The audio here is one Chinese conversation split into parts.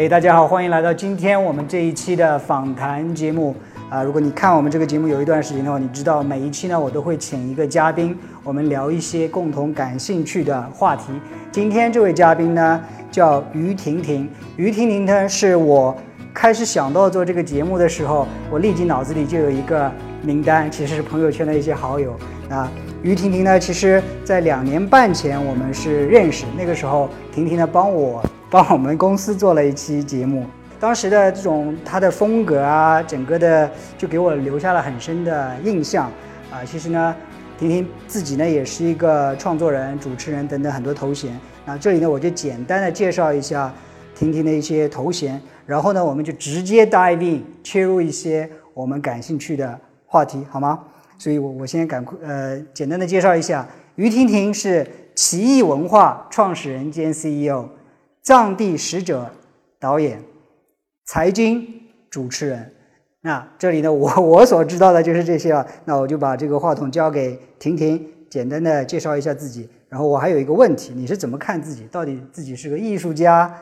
哎，大家好，欢迎来到今天我们这一期的访谈节目啊！如果你看我们这个节目有一段时间的话，你知道每一期呢，我都会请一个嘉宾，我们聊一些共同感兴趣的话题。今天这位嘉宾呢，叫于婷婷。于婷婷呢，是我开始想到做这个节目的时候，我立即脑子里就有一个名单，其实是朋友圈的一些好友啊。于婷婷呢，其实在两年半前我们是认识，那个时候婷婷呢帮我帮我们公司做了一期节目，当时的这种他的风格啊，整个的就给我留下了很深的印象啊。其实呢，婷婷自己呢也是一个创作人、主持人等等很多头衔。那这里呢，我就简单的介绍一下婷婷的一些头衔，然后呢，我们就直接 dive in 切入一些我们感兴趣的话题，好吗？所以，我我先赶快呃，简单的介绍一下，于婷婷是奇异文化创始人兼 CEO，藏地使者导演，财经主持人。那这里呢，我 我所知道的就是这些啊。那我就把这个话筒交给婷婷，简单的介绍一下自己。然后我还有一个问题，你是怎么看自己？到底自己是个艺术家？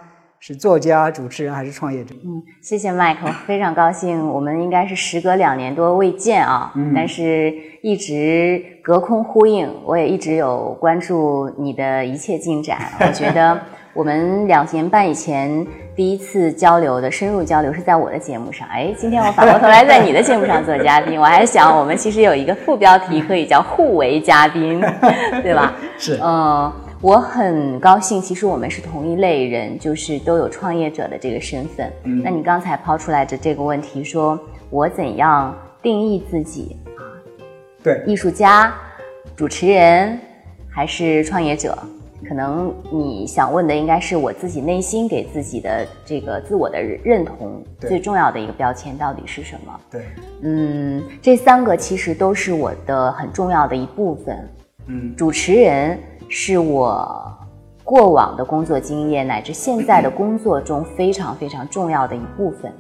是作家、主持人还是创业者？嗯，谢谢 Mike，非常高兴，我们应该是时隔两年多未见啊，但是一直隔空呼应，我也一直有关注你的一切进展。我觉得我们两年半以前第一次交流的深入交流是在我的节目上，哎，今天我反过头来在你的节目上做嘉宾，我还想我们其实有一个副标题可以叫互为嘉宾，对吧？是，嗯。我很高兴，其实我们是同一类人，就是都有创业者的这个身份。嗯那你刚才抛出来的这个问题，说我怎样定义自己啊？对，艺术家、主持人还是创业者？可能你想问的应该是我自己内心给自己的这个自我的认同最重要的一个标签到底是什么？对，嗯，这三个其实都是我的很重要的一部分。嗯，主持人。是我过往的工作经验乃至现在的工作中非常非常重要的一部分，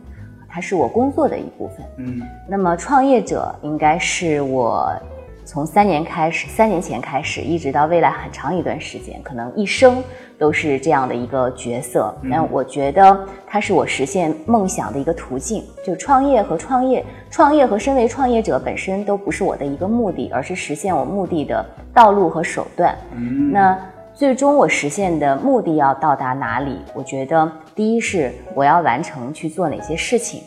它是我工作的一部分。嗯，那么创业者应该是我从三年开始，三年前开始，一直到未来很长一段时间，可能一生都是这样的一个角色。那我觉得它是我实现梦想的一个途径。就创业和创业，创业和身为创业者本身都不是我的一个目的，而是实现我目的的。道路和手段，那最终我实现的目的要到达哪里？我觉得第一是我要完成去做哪些事情，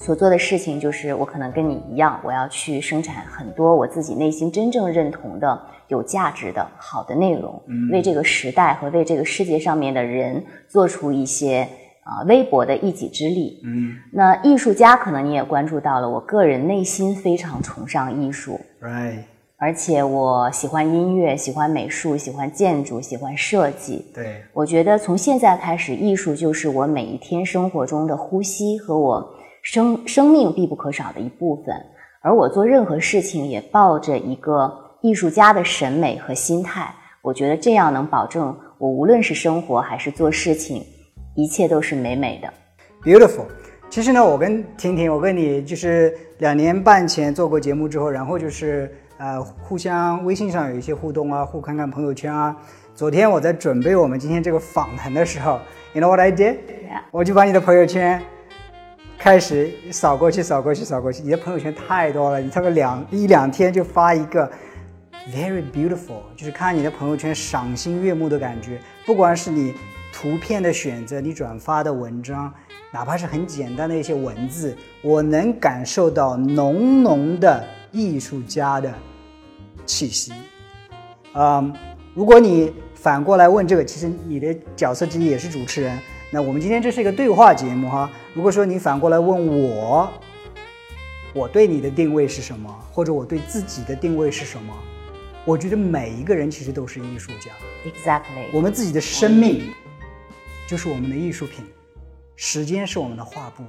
所做的事情就是我可能跟你一样，我要去生产很多我自己内心真正认同的有价值的好的内容，为这个时代和为这个世界上面的人做出一些啊微薄的一己之力。嗯，那艺术家可能你也关注到了，我个人内心非常崇尚艺术。Right。而且我喜欢音乐，喜欢美术，喜欢建筑，喜欢设计。对，我觉得从现在开始，艺术就是我每一天生活中的呼吸和我生生命必不可少的一部分。而我做任何事情也抱着一个艺术家的审美和心态。我觉得这样能保证我无论是生活还是做事情，一切都是美美的。Beautiful。其实呢，我跟婷婷，我跟你就是两年半前做过节目之后，然后就是。呃，互相微信上有一些互动啊，互看看朋友圈啊。昨天我在准备我们今天这个访谈的时候，You know what I did？我就把你的朋友圈开始扫过去，扫过去，扫过去。你的朋友圈太多了，你差不多两一两天就发一个 very beautiful，就是看你的朋友圈赏心悦目的感觉。不管是你图片的选择，你转发的文章，哪怕是很简单的一些文字，我能感受到浓浓的艺术家的。气息，嗯，如果你反过来问这个，其实你的角色之一也是主持人。那我们今天这是一个对话节目哈。如果说你反过来问我，我对你的定位是什么，或者我对自己的定位是什么？我觉得每一个人其实都是艺术家。Exactly，我们自己的生命就是我们的艺术品，时间是我们的画布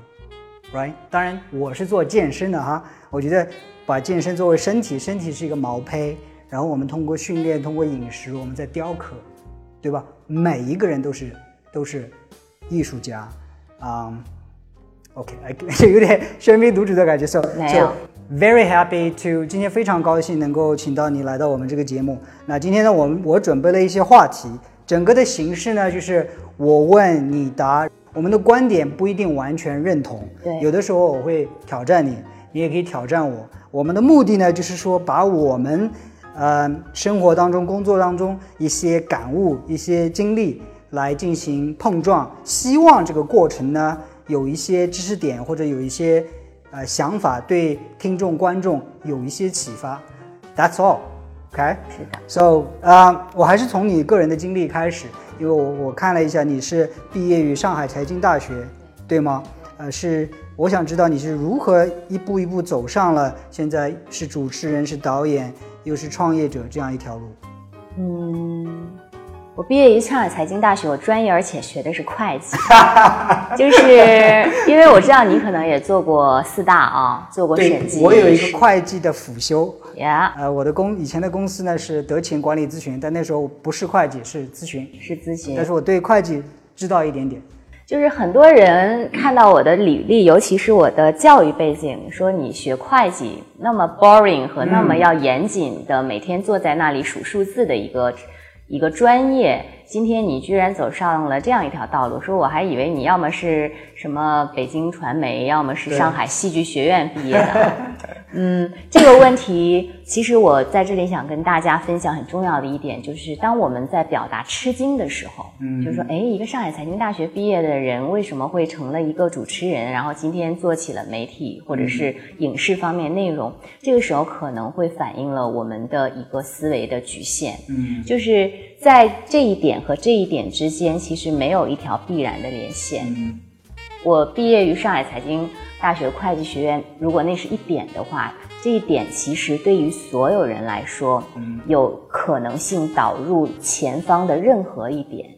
，right？当然，我是做健身的哈，我觉得。把健身作为身体，身体是一个毛坯，然后我们通过训练，通过饮食，我们在雕刻，对吧？每一个人都是都是艺术家，啊，OK，有点喧宾夺主的感觉，so very happy to 今天非常高兴能够请到你来到我们这个节目。那今天呢，我们我准备了一些话题，整个的形式呢就是我问你答，我们的观点不一定完全认同，对，有的时候我会挑战你，你也可以挑战我。我们的目的呢，就是说把我们，呃，生活当中、工作当中一些感悟、一些经历来进行碰撞，希望这个过程呢有一些知识点或者有一些呃想法，对听众、观众有一些启发。That's all，OK？是的。So，啊，我还是从你个人的经历开始，因为我我看了一下，你是毕业于上海财经大学，对吗？呃，是。我想知道你是如何一步一步走上了现在是主持人、是导演，又是创业者这样一条路。嗯，我毕业于上海财经大学，我专业而且学的是会计，就是因为我知道你可能也做过四大啊，做过审计。我有一个会计的辅修。呀。呃，我的公以前的公司呢是德勤管理咨询，但那时候不是会计，是咨询。是咨询。但是我对会计知道一点点。就是很多人看到我的履历，尤其是我的教育背景，说你学会计那么 boring 和那么要严谨的，每天坐在那里数数字的一个一个专业。今天你居然走上了这样一条道路，说我还以为你要么是什么北京传媒，要么是上海戏剧学院毕业的。嗯，这个问题其实我在这里想跟大家分享很重要的一点，就是当我们在表达吃惊的时候，嗯，就是说，哎，一个上海财经大学毕业的人为什么会成了一个主持人，然后今天做起了媒体或者是影视方面内容？这个时候可能会反映了我们的一个思维的局限，嗯，就是在这一点。和这一点之间其实没有一条必然的连线。我毕业于上海财经大学会计学院，如果那是一点的话，这一点其实对于所有人来说，有可能性导入前方的任何一点。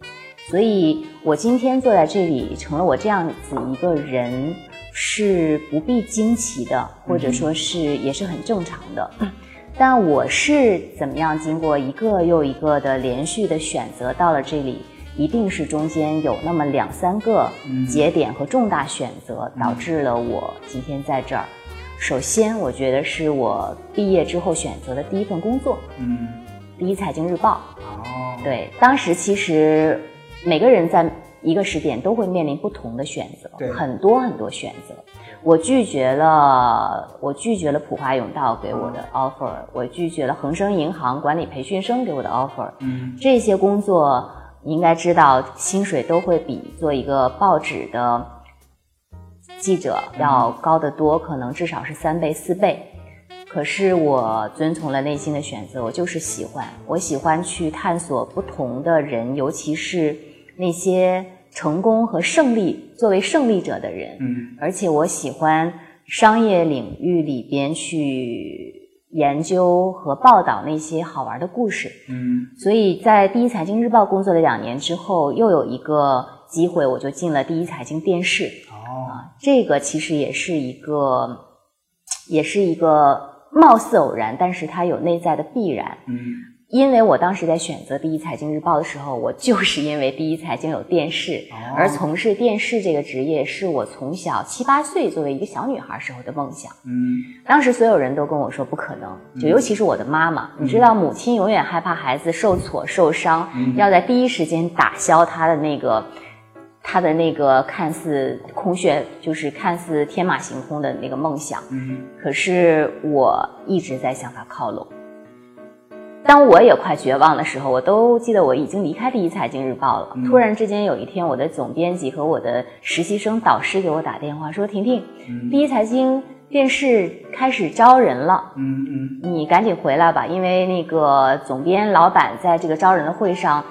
所以我今天坐在这里，成了我这样子一个人，是不必惊奇的，或者说是也是很正常的。但我是怎么样经过一个又一个的连续的选择到了这里，一定是中间有那么两三个节点和重大选择导致了我今天在这儿。首先，我觉得是我毕业之后选择的第一份工作，嗯，第一财经日报。哦，对，当时其实每个人在一个时点都会面临不同的选择，很多很多选择。我拒绝了，我拒绝了普华永道给我的 offer，我拒绝了恒生银行管理培训生给我的 offer。嗯，这些工作你应该知道，薪水都会比做一个报纸的记者要高得多，可能至少是三倍四倍。可是我遵从了内心的选择，我就是喜欢，我喜欢去探索不同的人，尤其是那些。成功和胜利，作为胜利者的人，嗯，而且我喜欢商业领域里边去研究和报道那些好玩的故事，嗯，所以在第一财经日报工作了两年之后，又有一个机会，我就进了第一财经电视，哦，这个其实也是一个，也是一个貌似偶然，但是它有内在的必然，嗯。因为我当时在选择第一财经日报的时候，我就是因为第一财经有电视，而从事电视这个职业是我从小七八岁作为一个小女孩时候的梦想。嗯，当时所有人都跟我说不可能，就尤其是我的妈妈，你知道，母亲永远害怕孩子受挫受伤，要在第一时间打消他的那个他的那个看似空穴，就是看似天马行空的那个梦想。嗯，可是我一直在向他靠拢。当我也快绝望的时候，我都记得我已经离开第一财经日报了。突然之间有一天，我的总编辑和我的实习生导师给我打电话说：“婷婷，第一财经电视开始招人了，嗯嗯，你赶紧回来吧，因为那个总编老板在这个招人的会上，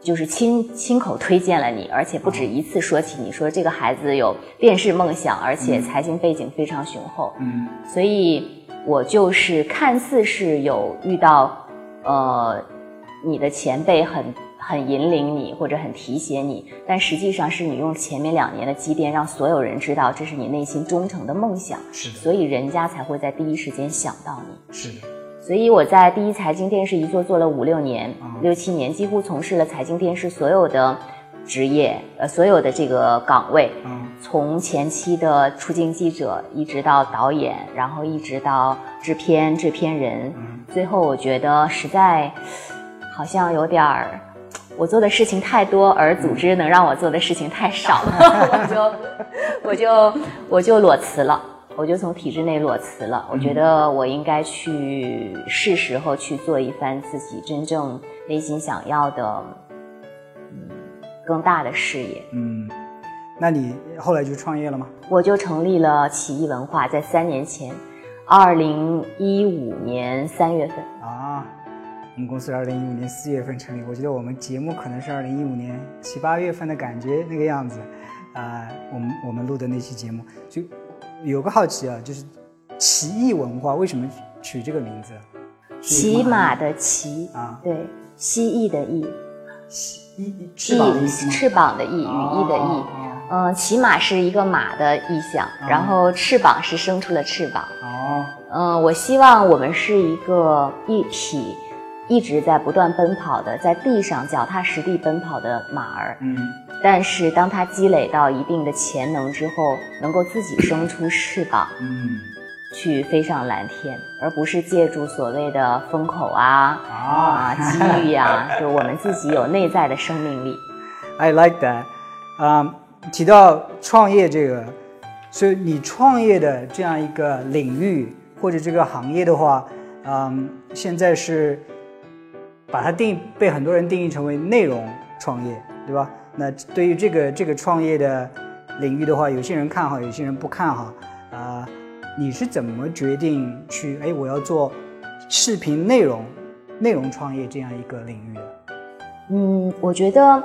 就是亲亲口推荐了你，而且不止一次说起你说这个孩子有电视梦想，而且财经背景非常雄厚，嗯，所以我就是看似是有遇到。”呃，你的前辈很很引领你，或者很提携你，但实际上是你用前面两年的积淀，让所有人知道这是你内心忠诚的梦想，是的，所以人家才会在第一时间想到你。是的，所以我在第一财经电视一做做了五六年、六七年，几乎从事了财经电视所有的职业，呃，所有的这个岗位，嗯，从前期的出镜记者，一直到导演，然后一直到制片、制片人。最后我觉得实在好像有点儿我做的事情太多，而组织能让我做的事情太少了，我就我就我就裸辞了，我就从体制内裸辞了。我觉得我应该去是时候去做一番自己真正内心想要的，嗯，更大的事业。嗯，那你后来就创业了吗？我就成立了奇艺文化，在三年前，二零一五年三月份啊。我们公司是二零一五年四月份成立，我觉得我们节目可能是二零一五年七八月份的感觉那个样子，啊，我们我们录的那期节目就有个好奇啊，就是奇异文化为什么取这个名字？骑马的骑啊，对，蜥蜴的翼，翼翅膀的翼，翅膀的翼，羽翼的翼，嗯，骑马是一个马的意象，然后翅膀是生出了翅膀，哦，嗯，我希望我们是一个一体。一直在不断奔跑的，在地上脚踏实地奔跑的马儿，嗯，但是当它积累到一定的潜能之后，能够自己生出翅膀，嗯，去飞上蓝天，而不是借助所谓的风口啊啊机遇啊，就我们自己有内在的生命力。I like that。啊，提到创业这个，所以你创业的这样一个领域或者这个行业的话，嗯，现在是。把它定被很多人定义成为内容创业，对吧？那对于这个这个创业的领域的话，有些人看好，有些人不看好。啊，你是怎么决定去哎，我要做视频内容内容创业这样一个领域的？嗯，我觉得，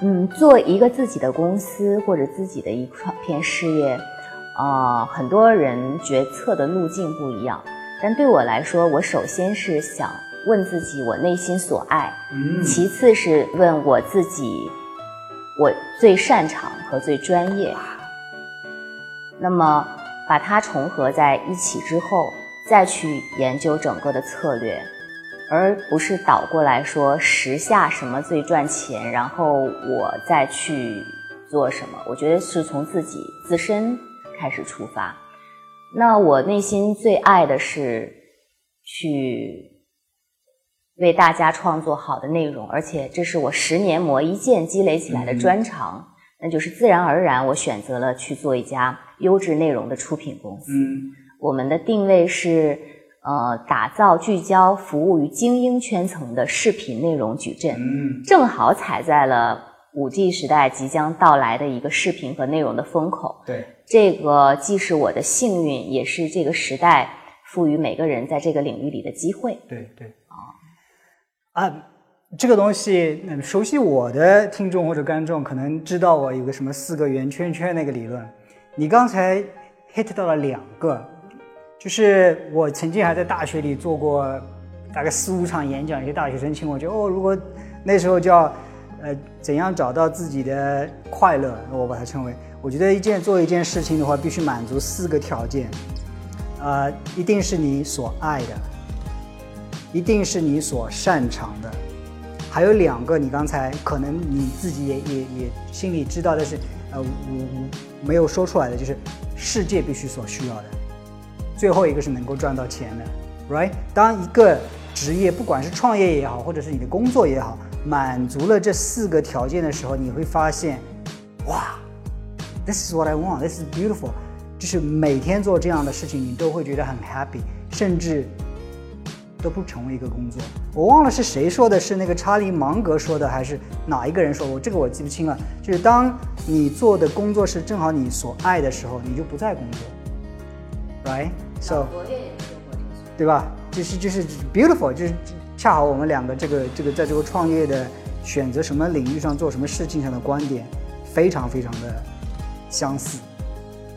嗯，做一个自己的公司或者自己的一片事业，啊，很多人决策的路径不一样。但对我来说，我首先是想。问自己我内心所爱，其次是问我自己我最擅长和最专业。那么把它重合在一起之后，再去研究整个的策略，而不是倒过来说时下什么最赚钱，然后我再去做什么。我觉得是从自己自身开始出发。那我内心最爱的是去。为大家创作好的内容，而且这是我十年磨一剑积累起来的专长，那就是自然而然，我选择了去做一家优质内容的出品公司。我们的定位是，呃，打造聚焦服务于精英圈层的视频内容矩阵，正好踩在了五 G 时代即将到来的一个视频和内容的风口。对，这个既是我的幸运，也是这个时代赋予每个人在这个领域里的机会。对对。啊，这个东西，嗯熟悉我的听众或者观众可能知道我有个什么四个圆圈圈那个理论。你刚才 hit 到了两个，就是我曾经还在大学里做过大概四五场演讲，一些大学生请我，就哦，如果那时候叫呃怎样找到自己的快乐，我把它称为，我觉得一件做一件事情的话，必须满足四个条件，呃，一定是你所爱的。一定是你所擅长的，还有两个，你刚才可能你自己也也也心里知道，但是呃，我没有说出来的，就是世界必须所需要的。最后一个是能够赚到钱的，right？当一个职业，不管是创业也好，或者是你的工作也好，满足了这四个条件的时候，你会发现，哇，this is what I want，this is beautiful，就是每天做这样的事情，你都会觉得很 happy，甚至。都不成为一个工作，我忘了是谁说的，是那个查理芒格说的，还是哪一个人说？我这个我记不清了。就是当你做的工作是正好你所爱的时候，你就不再工作，right？So，对吧？就是就是 beautiful，就是恰好我们两个这个这个在这个创业的选择什么领域上做什么事情上的观点，非常非常的相似。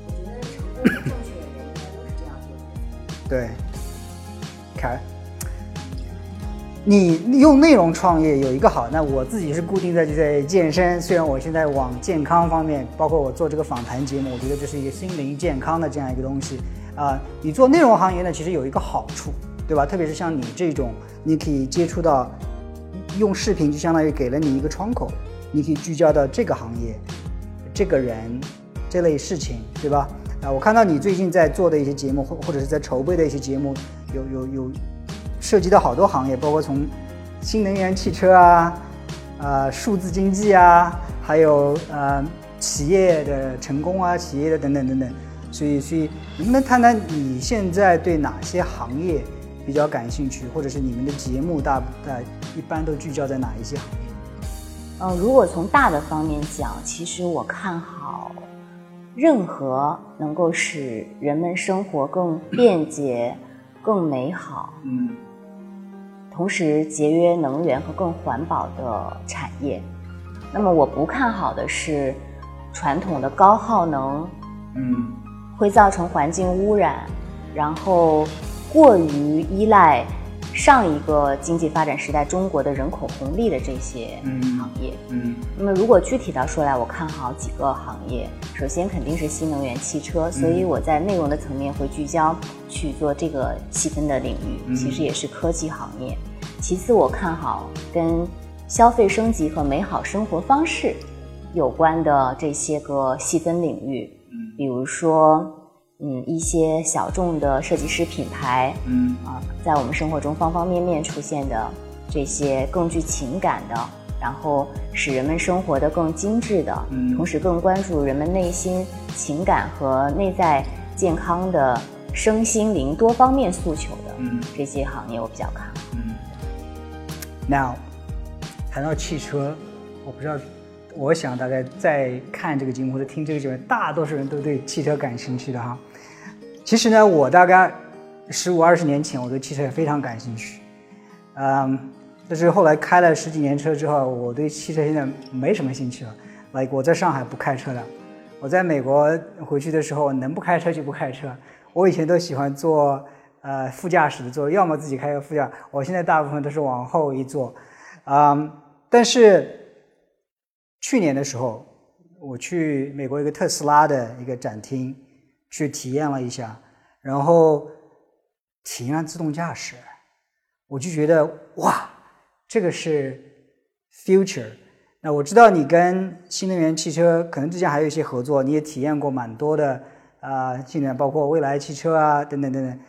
我觉得成功正确的人应该都是这样做的。对，开。你用内容创业有一个好，那我自己是固定在就在健身。虽然我现在往健康方面，包括我做这个访谈节目，我觉得这是一个心灵健康的这样一个东西啊。你做内容行业呢，其实有一个好处，对吧？特别是像你这种，你可以接触到用视频，就相当于给了你一个窗口，你可以聚焦到这个行业、这个人这类事情，对吧？啊，我看到你最近在做的一些节目，或或者是在筹备的一些节目，有有有。涉及到好多行业，包括从新能源汽车啊，呃数字经济啊，还有呃企业的成功啊，企业的等等等等。所以，所以能不能谈谈你现在对哪些行业比较感兴趣，或者是你们的节目大大一般都聚焦在哪一些行业？呃，如果从大的方面讲，其实我看好任何能够使人们生活更便捷、更美好，嗯，同时节约能源和更环保的产业。那么，我不看好的是传统的高耗能，嗯。会造成环境污染，然后过于依赖上一个经济发展时代中国的人口红利的这些行业。嗯，那么如果具体到说来，我看好几个行业。首先肯定是新能源汽车，所以我在内容的层面会聚焦去做这个细分的领域，其实也是科技行业。其次，我看好跟消费升级和美好生活方式有关的这些个细分领域。比如说，嗯，一些小众的设计师品牌，嗯啊，在我们生活中方方面面出现的这些更具情感的，然后使人们生活的更精致的，嗯，同时更关注人们内心情感和内在健康的身心灵多方面诉求的，嗯，这些行业我比较看好。嗯，Now，谈到汽车，我不知道。我想大概在看这个节目或者听这个节目，大多数人都对汽车感兴趣的哈。其实呢，我大概十五二十年前我对汽车也非常感兴趣，嗯，但是后来开了十几年车之后，我对汽车现在没什么兴趣了。来，我在上海不开车的，我在美国回去的时候能不开车就不开车。我以前都喜欢坐呃副驾驶的座位，要么自己开个副驾，我现在大部分都是往后一坐，嗯，但是。去年的时候，我去美国一个特斯拉的一个展厅去体验了一下，然后体验了自动驾驶，我就觉得哇，这个是 future。那我知道你跟新能源汽车可能之前还有一些合作，你也体验过蛮多的啊，新能包括蔚来汽车啊等等等等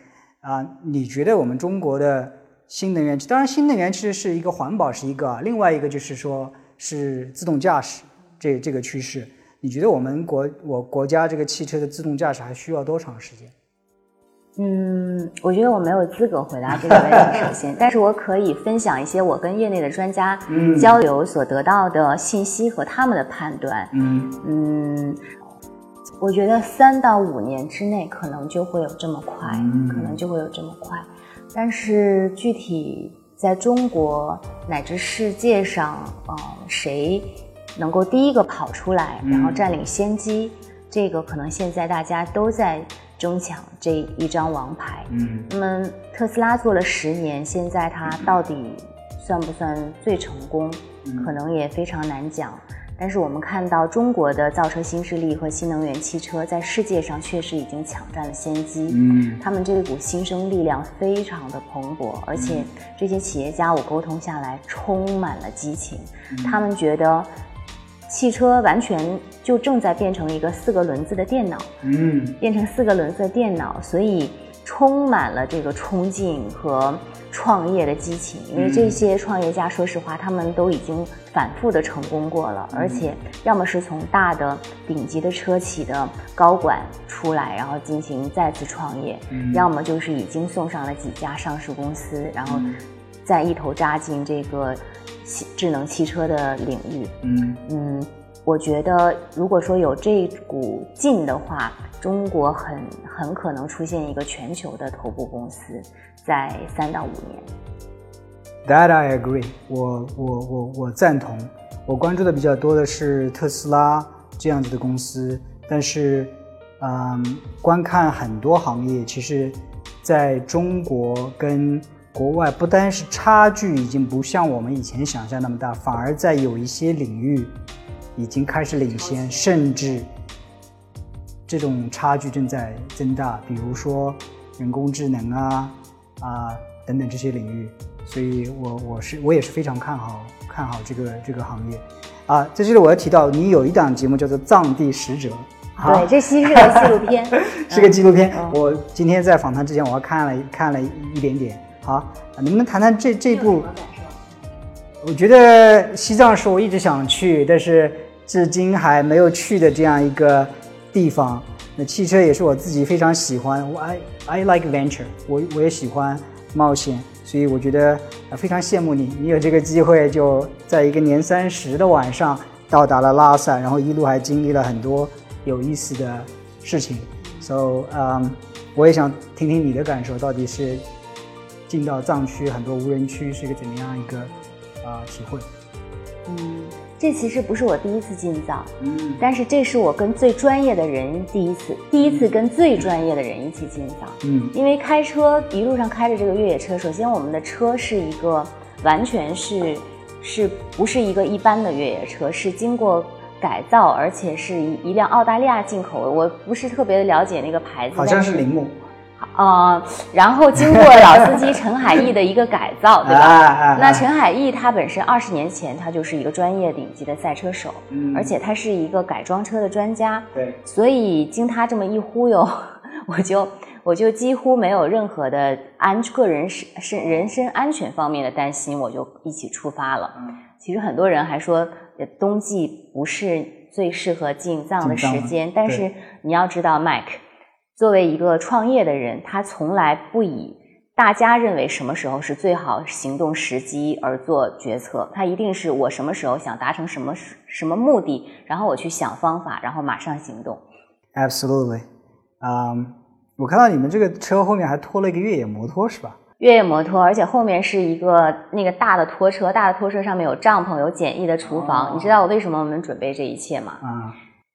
啊。你觉得我们中国的新能源，当然新能源其实是一个环保是一个，另外一个就是说。是自动驾驶这这个趋势，你觉得我们国我国家这个汽车的自动驾驶还需要多长时间？嗯，我觉得我没有资格回答这个问题，首先，但是我可以分享一些我跟业内的专家交流所得到的信息和他们的判断。嗯嗯，我觉得三到五年之内可能就会有这么快，可能就会有这么快，但是具体。在中国乃至世界上，呃，谁能够第一个跑出来，然后占领先机？这个可能现在大家都在争抢这一张王牌。嗯，那么特斯拉做了十年，现在它到底算不算最成功？可能也非常难讲。但是我们看到中国的造车新势力和新能源汽车在世界上确实已经抢占了先机。嗯，他们这一股新生力量非常的蓬勃，而且这些企业家我沟通下来充满了激情。他们觉得汽车完全就正在变成一个四个轮子的电脑。嗯，变成四个轮子的电脑，所以充满了这个冲劲和。创业的激情，因为这些创业家，说实话，他们都已经反复的成功过了，而且要么是从大的顶级的车企的高管出来，然后进行再次创业，要么就是已经送上了几家上市公司，然后再一头扎进这个智能汽车的领域。嗯。嗯，我觉得如果说有这股劲的话，中国很很可能出现一个全球的头部公司。在三到五年。That I agree，我我我我赞同。我关注的比较多的是特斯拉这样子的公司，但是，嗯，观看很多行业，其实在中国跟国外不单是差距已经不像我们以前想象那么大，反而在有一些领域已经开始领先，甚至这种差距正在增大。比如说人工智能啊。啊，等等这些领域，所以我我是我也是非常看好看好这个这个行业，啊，在这里我要提到，你有一档节目叫做《藏地使者》，对，这其实是个纪录片，是个纪录片。我今天在访谈之前，我还看了看了一点点。好，能不能谈谈这这部？我觉得西藏是我一直想去，但是至今还没有去的这样一个地方。那汽车也是我自己非常喜欢，我 I I like venture，我我也喜欢冒险，所以我觉得非常羡慕你，你有这个机会就在一个年三十的晚上到达了拉萨，然后一路还经历了很多有意思的事情。So，嗯，我也想听听你的感受，到底是进到藏区很多无人区是一个怎么样一个？啊，体会。嗯，这其实不是我第一次进藏，嗯，但是这是我跟最专业的人第一次，第一次跟最专业的人一起进藏。嗯，因为开车一路上开着这个越野车，首先我们的车是一个完全是是不是一个一般的越野车，是经过改造，而且是一一辆澳大利亚进口的，我不是特别的了解那个牌子，好像是铃木。啊，然后经过老司机陈海义的一个改造，对吧？那陈海义他本身二十年前他就是一个专业顶级的赛车手，而且他是一个改装车的专家，对。所以经他这么一忽悠，我就我就几乎没有任何的安个人是是人身安全方面的担心，我就一起出发了。其实很多人还说冬季不是最适合进藏的时间，但是你要知道，Mike。作为一个创业的人，他从来不以大家认为什么时候是最好行动时机而做决策，他一定是我什么时候想达成什么什么目的，然后我去想方法，然后马上行动。Absolutely，嗯，我看到你们这个车后面还拖了一个越野摩托，是吧？越野摩托，而且后面是一个那个大的拖车，大的拖车上面有帐篷，有简易的厨房。你知道我为什么我们准备这一切吗？啊。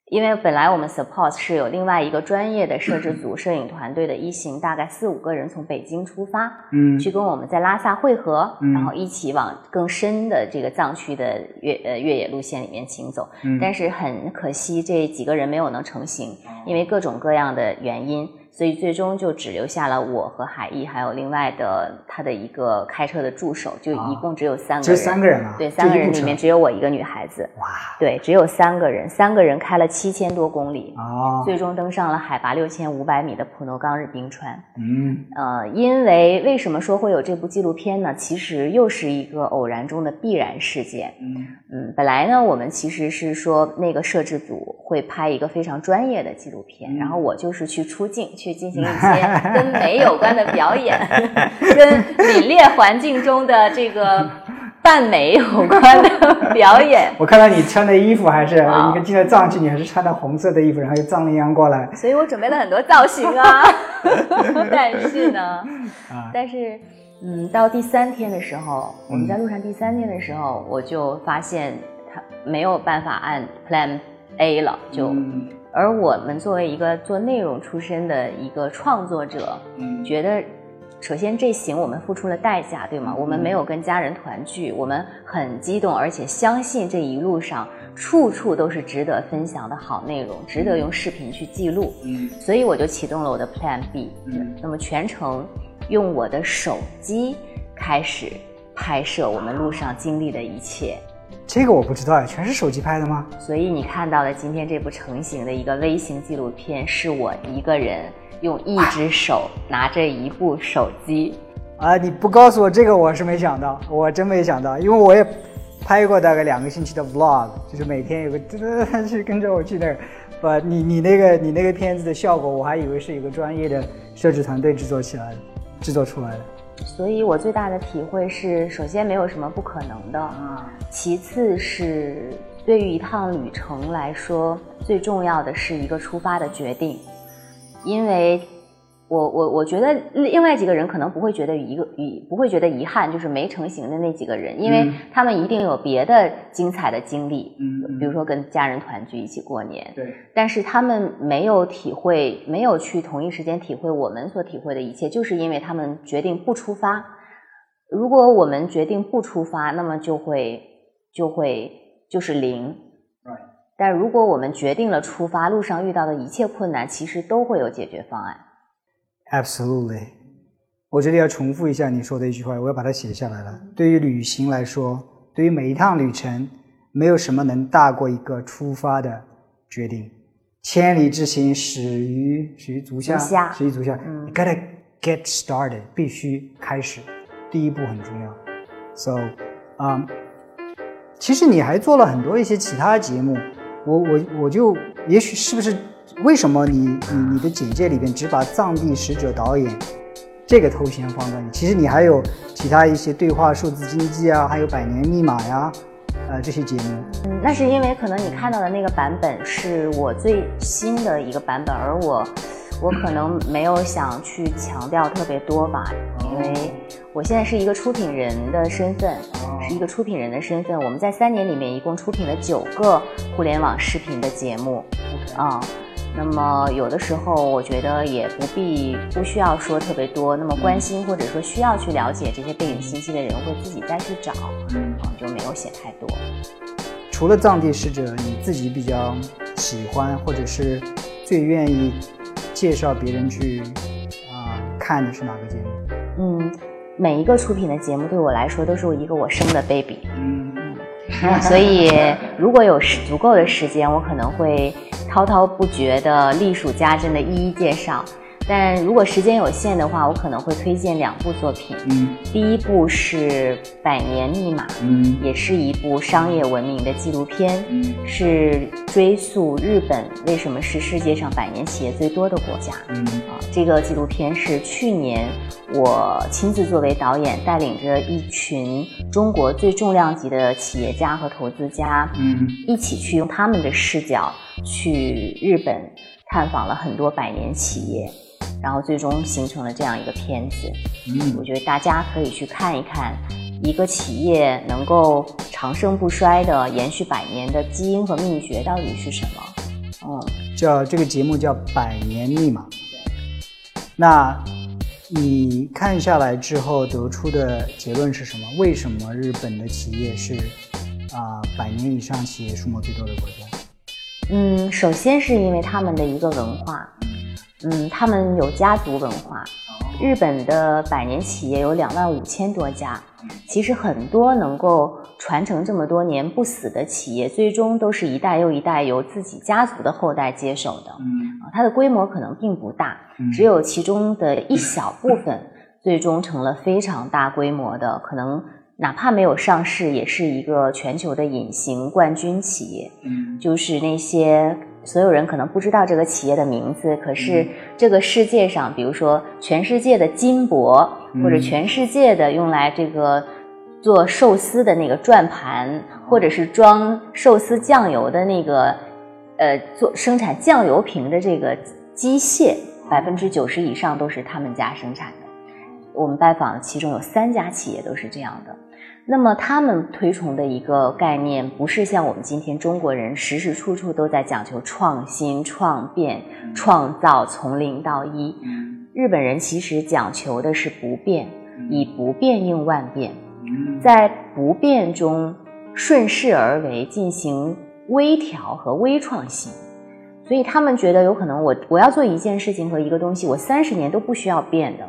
因为本来我们 support 是有另外一个专业的摄制组、摄影团队的一行，大概四五个人从北京出发，嗯，去跟我们在拉萨汇合，然后一起往更深的这个藏区的越呃越野路线里面行走。但是很可惜，这几个人没有能成行，因为各种各样的原因。所以最终就只留下了我和海毅，还有另外的他的一个开车的助手，就一共只有三个人。只三个人啊？对，三个人里面只有我一个女孩子。哇！对，只有三个人，三个人开了七千多公里，哦，最终登上了海拔六千五百米的普诺冈日冰川。嗯，呃，因为为什么说会有这部纪录片呢？其实又是一个偶然中的必然事件。嗯嗯，本来呢，我们其实是说那个摄制组会拍一个非常专业的纪录片，然后我就是去出镜去。去进行一些跟美有关的表演，跟凛冽环境中的这个扮美有关的 表演。我看到你穿的衣服还是，你看进了藏区，你还是穿的红色的衣服，然后又藏羚羊过来。所以我准备了很多造型啊。但是呢，但是嗯，到第三天的时候，我们在路上第三天的时候，我就发现他没有办法按 Plan A 了，就。而我们作为一个做内容出身的一个创作者，嗯，觉得首先这行我们付出了代价，对吗？我们没有跟家人团聚，我们很激动，而且相信这一路上处处都是值得分享的好内容，值得用视频去记录。嗯，所以我就启动了我的 Plan B。嗯，那么全程用我的手机开始拍摄我们路上经历的一切。这个我不知道呀，全是手机拍的吗？所以你看到的今天这部成型的一个微型纪录片，是我一个人用一只手拿着一部手机。啊，你不告诉我这个，我是没想到，我真没想到，因为我也拍过大概两个星期的 vlog，就是每天有个去 跟着我去那儿。不，你你那个你那个片子的效果，我还以为是一个专业的摄制团队制作起来的，制作出来的。所以我最大的体会是，首先没有什么不可能的啊，其次是对于一趟旅程来说，最重要的是一个出发的决定，因为。我我我觉得另外几个人可能不会觉得一个遗不会觉得遗憾，就是没成型的那几个人，因为他们一定有别的精彩的经历，嗯，比如说跟家人团聚一起过年，对，但是他们没有体会，没有去同一时间体会我们所体会的一切，就是因为他们决定不出发。如果我们决定不出发，那么就会就会就是零，但如果我们决定了出发，路上遇到的一切困难，其实都会有解决方案。Absolutely，我这里要重复一下你说的一句话，我要把它写下来了。对于旅行来说，对于每一趟旅程，没有什么能大过一个出发的决定。千里之行，始于始于足下，始于足下。你 gotta get started，必须开始，第一步很重要。So，啊，其实你还做了很多一些其他节目，我我我就也许是不是为什么你你你的简介里边只把藏地使者导演这个头衔放在你？其实你还有其他一些对话数字经济啊，还有百年密码呀，呃这些节目。嗯，那是因为可能你看到的那个版本是我最新的一个版本，而我。我可能没有想去强调特别多吧，因为我现在是一个出品人的身份，是一个出品人的身份。我们在三年里面一共出品了九个互联网视频的节目，啊，那么有的时候我觉得也不必不需要说特别多，那么关心或者说需要去了解这些背景信息的人会自己再去找，啊，就没有写太多。除了藏地使者，你自己比较喜欢或者是最愿意。介绍别人去啊看的是哪个节目？嗯，每一个出品的节目对我来说都是一个我生的 baby。嗯嗯，所以如果有时足够的时间，我可能会滔滔不绝的、隶属家珍的一一介绍。但如果时间有限的话，我可能会推荐两部作品。嗯，第一部是《百年密码》，嗯，也是一部商业文明的纪录片，嗯，是追溯日本为什么是世界上百年企业最多的国家。嗯，啊，这个纪录片是去年我亲自作为导演，带领着一群中国最重量级的企业家和投资家，嗯，一起去用他们的视角去日本探访了很多百年企业。然后最终形成了这样一个片子，嗯，我觉得大家可以去看一看，一个企业能够长盛不衰的延续百年的基因和秘诀到底是什么？嗯，叫这个节目叫《百年密码》。那你看下来之后得出的结论是什么？为什么日本的企业是啊百年以上企业数目最多的国家？嗯，首先是因为他们的一个文化。嗯，他们有家族文化。日本的百年企业有两万五千多家，其实很多能够传承这么多年不死的企业，最终都是一代又一代由自己家族的后代接手的。嗯，它的规模可能并不大，只有其中的一小部分最终成了非常大规模的，可能哪怕没有上市，也是一个全球的隐形冠军企业。嗯，就是那些。所有人可能不知道这个企业的名字，可是这个世界上，比如说全世界的金箔，或者全世界的用来这个做寿司的那个转盘，或者是装寿司酱油的那个，呃，做生产酱油瓶的这个机械，百分之九十以上都是他们家生产的。我们拜访其中有三家企业都是这样的。那么他们推崇的一个概念，不是像我们今天中国人时时处处都在讲求创新、创变、创造，从零到一。日本人其实讲求的是不变，以不变应万变，在不变中顺势而为，进行微调和微创新。所以他们觉得有可能，我我要做一件事情和一个东西，我三十年都不需要变的。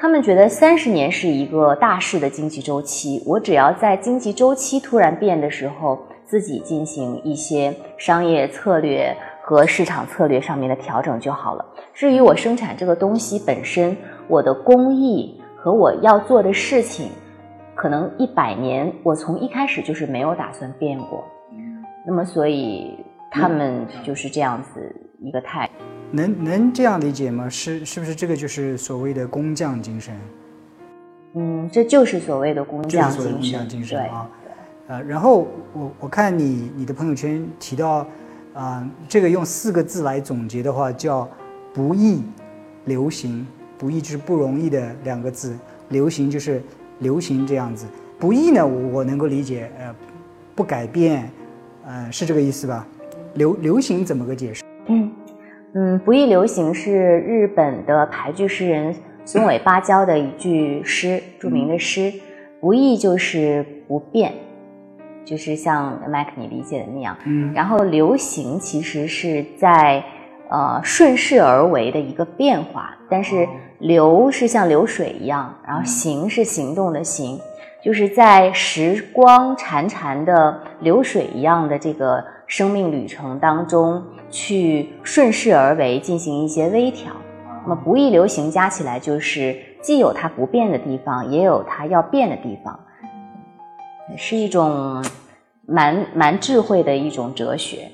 他们觉得三十年是一个大势的经济周期，我只要在经济周期突然变的时候，自己进行一些商业策略和市场策略上面的调整就好了。至于我生产这个东西本身，我的工艺和我要做的事情，可能一百年我从一开始就是没有打算变过。那么，所以他们就是这样子一个态。能能这样理解吗？是是不是这个就是所谓的工匠精神？嗯，这就是所谓的工匠精神。工匠精神啊，呃，然后我我看你你的朋友圈提到啊，这个用四个字来总结的话叫“不易流行”，不易就是不容易的两个字，流行就是流行这样子。不易呢，我能够理解，呃，不改变，呃，是这个意思吧？流流行怎么个解释？嗯。嗯，不易流行是日本的俳句诗人松尾芭蕉的一句诗，著名的诗。不易就是不变，就是像麦克你理解的那样。嗯，然后流行其实是在呃顺势而为的一个变化，但是流是像流水一样，然后行是行动的行，就是在时光潺潺的流水一样的这个生命旅程当中。去顺势而为，进行一些微调。那么不易流行加起来就是既有它不变的地方，也有它要变的地方，是一种蛮蛮智慧的一种哲学。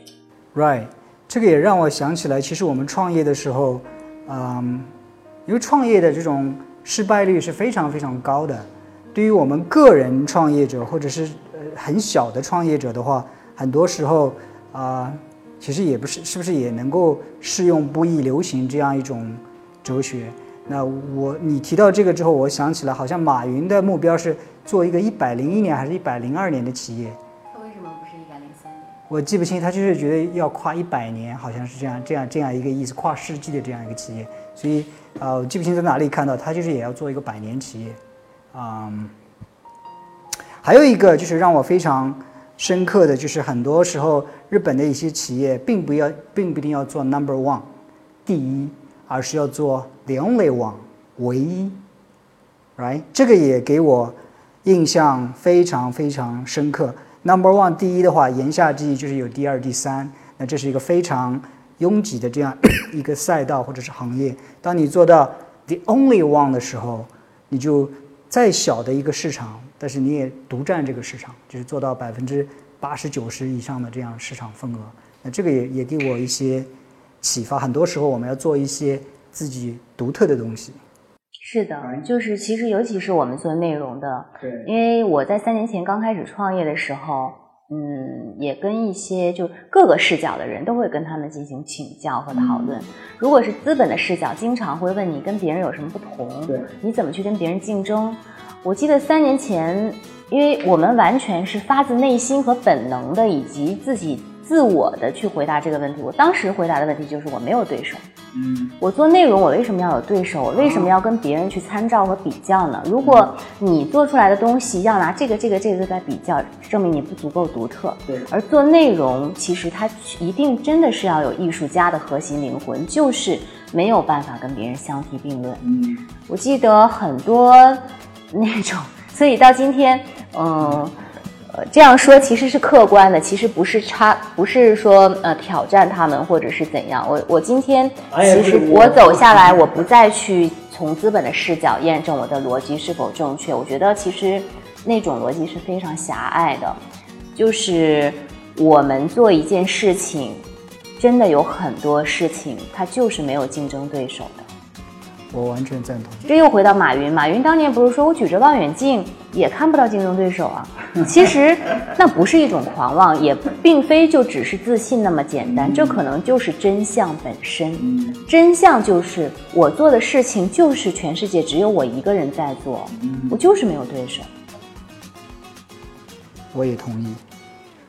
Right，这个也让我想起来，其实我们创业的时候，嗯，因为创业的这种失败率是非常非常高的。对于我们个人创业者或者是呃很小的创业者的话，很多时候啊，其实也不是，是不是也能够适用不易流行这样一种哲学？那我你提到这个之后，我想起了，好像马云的目标是做一个一百零一年还是一百零二年的企业。他为什么不是一百零三年？我记不清，他就是觉得要跨一百年，好像是这样这样这样一个意思，跨世纪的这样一个企业。所以啊，我记不清在哪里看到，他就是也要做一个百年企业。嗯，还有一个就是让我非常深刻的就是，很多时候日本的一些企业并不要，并不一定要做 number one，第一，而是要做。The only one，唯一，right？这个也给我印象非常非常深刻。Number one，第一的话，言下之意就是有第二、第三。那这是一个非常拥挤的这样 一个赛道或者是行业。当你做到 the only one 的时候，你就再小的一个市场，但是你也独占这个市场，就是做到百分之八十九十以上的这样市场份额。那这个也也给我一些启发。很多时候我们要做一些。自己独特的东西，是的，就是其实尤其是我们做内容的，对，因为我在三年前刚开始创业的时候，嗯，也跟一些就各个视角的人都会跟他们进行请教和讨论。如果是资本的视角，经常会问你跟别人有什么不同，对，你怎么去跟别人竞争？我记得三年前，因为我们完全是发自内心和本能的，以及自己。自我的去回答这个问题，我当时回答的问题就是我没有对手。嗯，我做内容，我为什么要有对手？我为什么要跟别人去参照和比较呢？如果你做出来的东西要拿这个、这个、这个在比较，证明你不足够独特。对。而做内容，其实它一定真的是要有艺术家的核心灵魂，就是没有办法跟别人相提并论。嗯，我记得很多那种，所以到今天，嗯。呃这样说其实是客观的，其实不是差，不是说呃挑战他们或者是怎样。我我今天其实我走下来，我不再去从资本的视角验证我的逻辑是否正确。我觉得其实那种逻辑是非常狭隘的，就是我们做一件事情，真的有很多事情它就是没有竞争对手的。我完全赞同。这又回到马云，马云当年不是说我举着望远镜也看不到竞争对手啊？其实那不是一种狂妄，也并非就只是自信那么简单，这可能就是真相本身。真相就是我做的事情就是全世界只有我一个人在做，我就是没有对手。我也同意。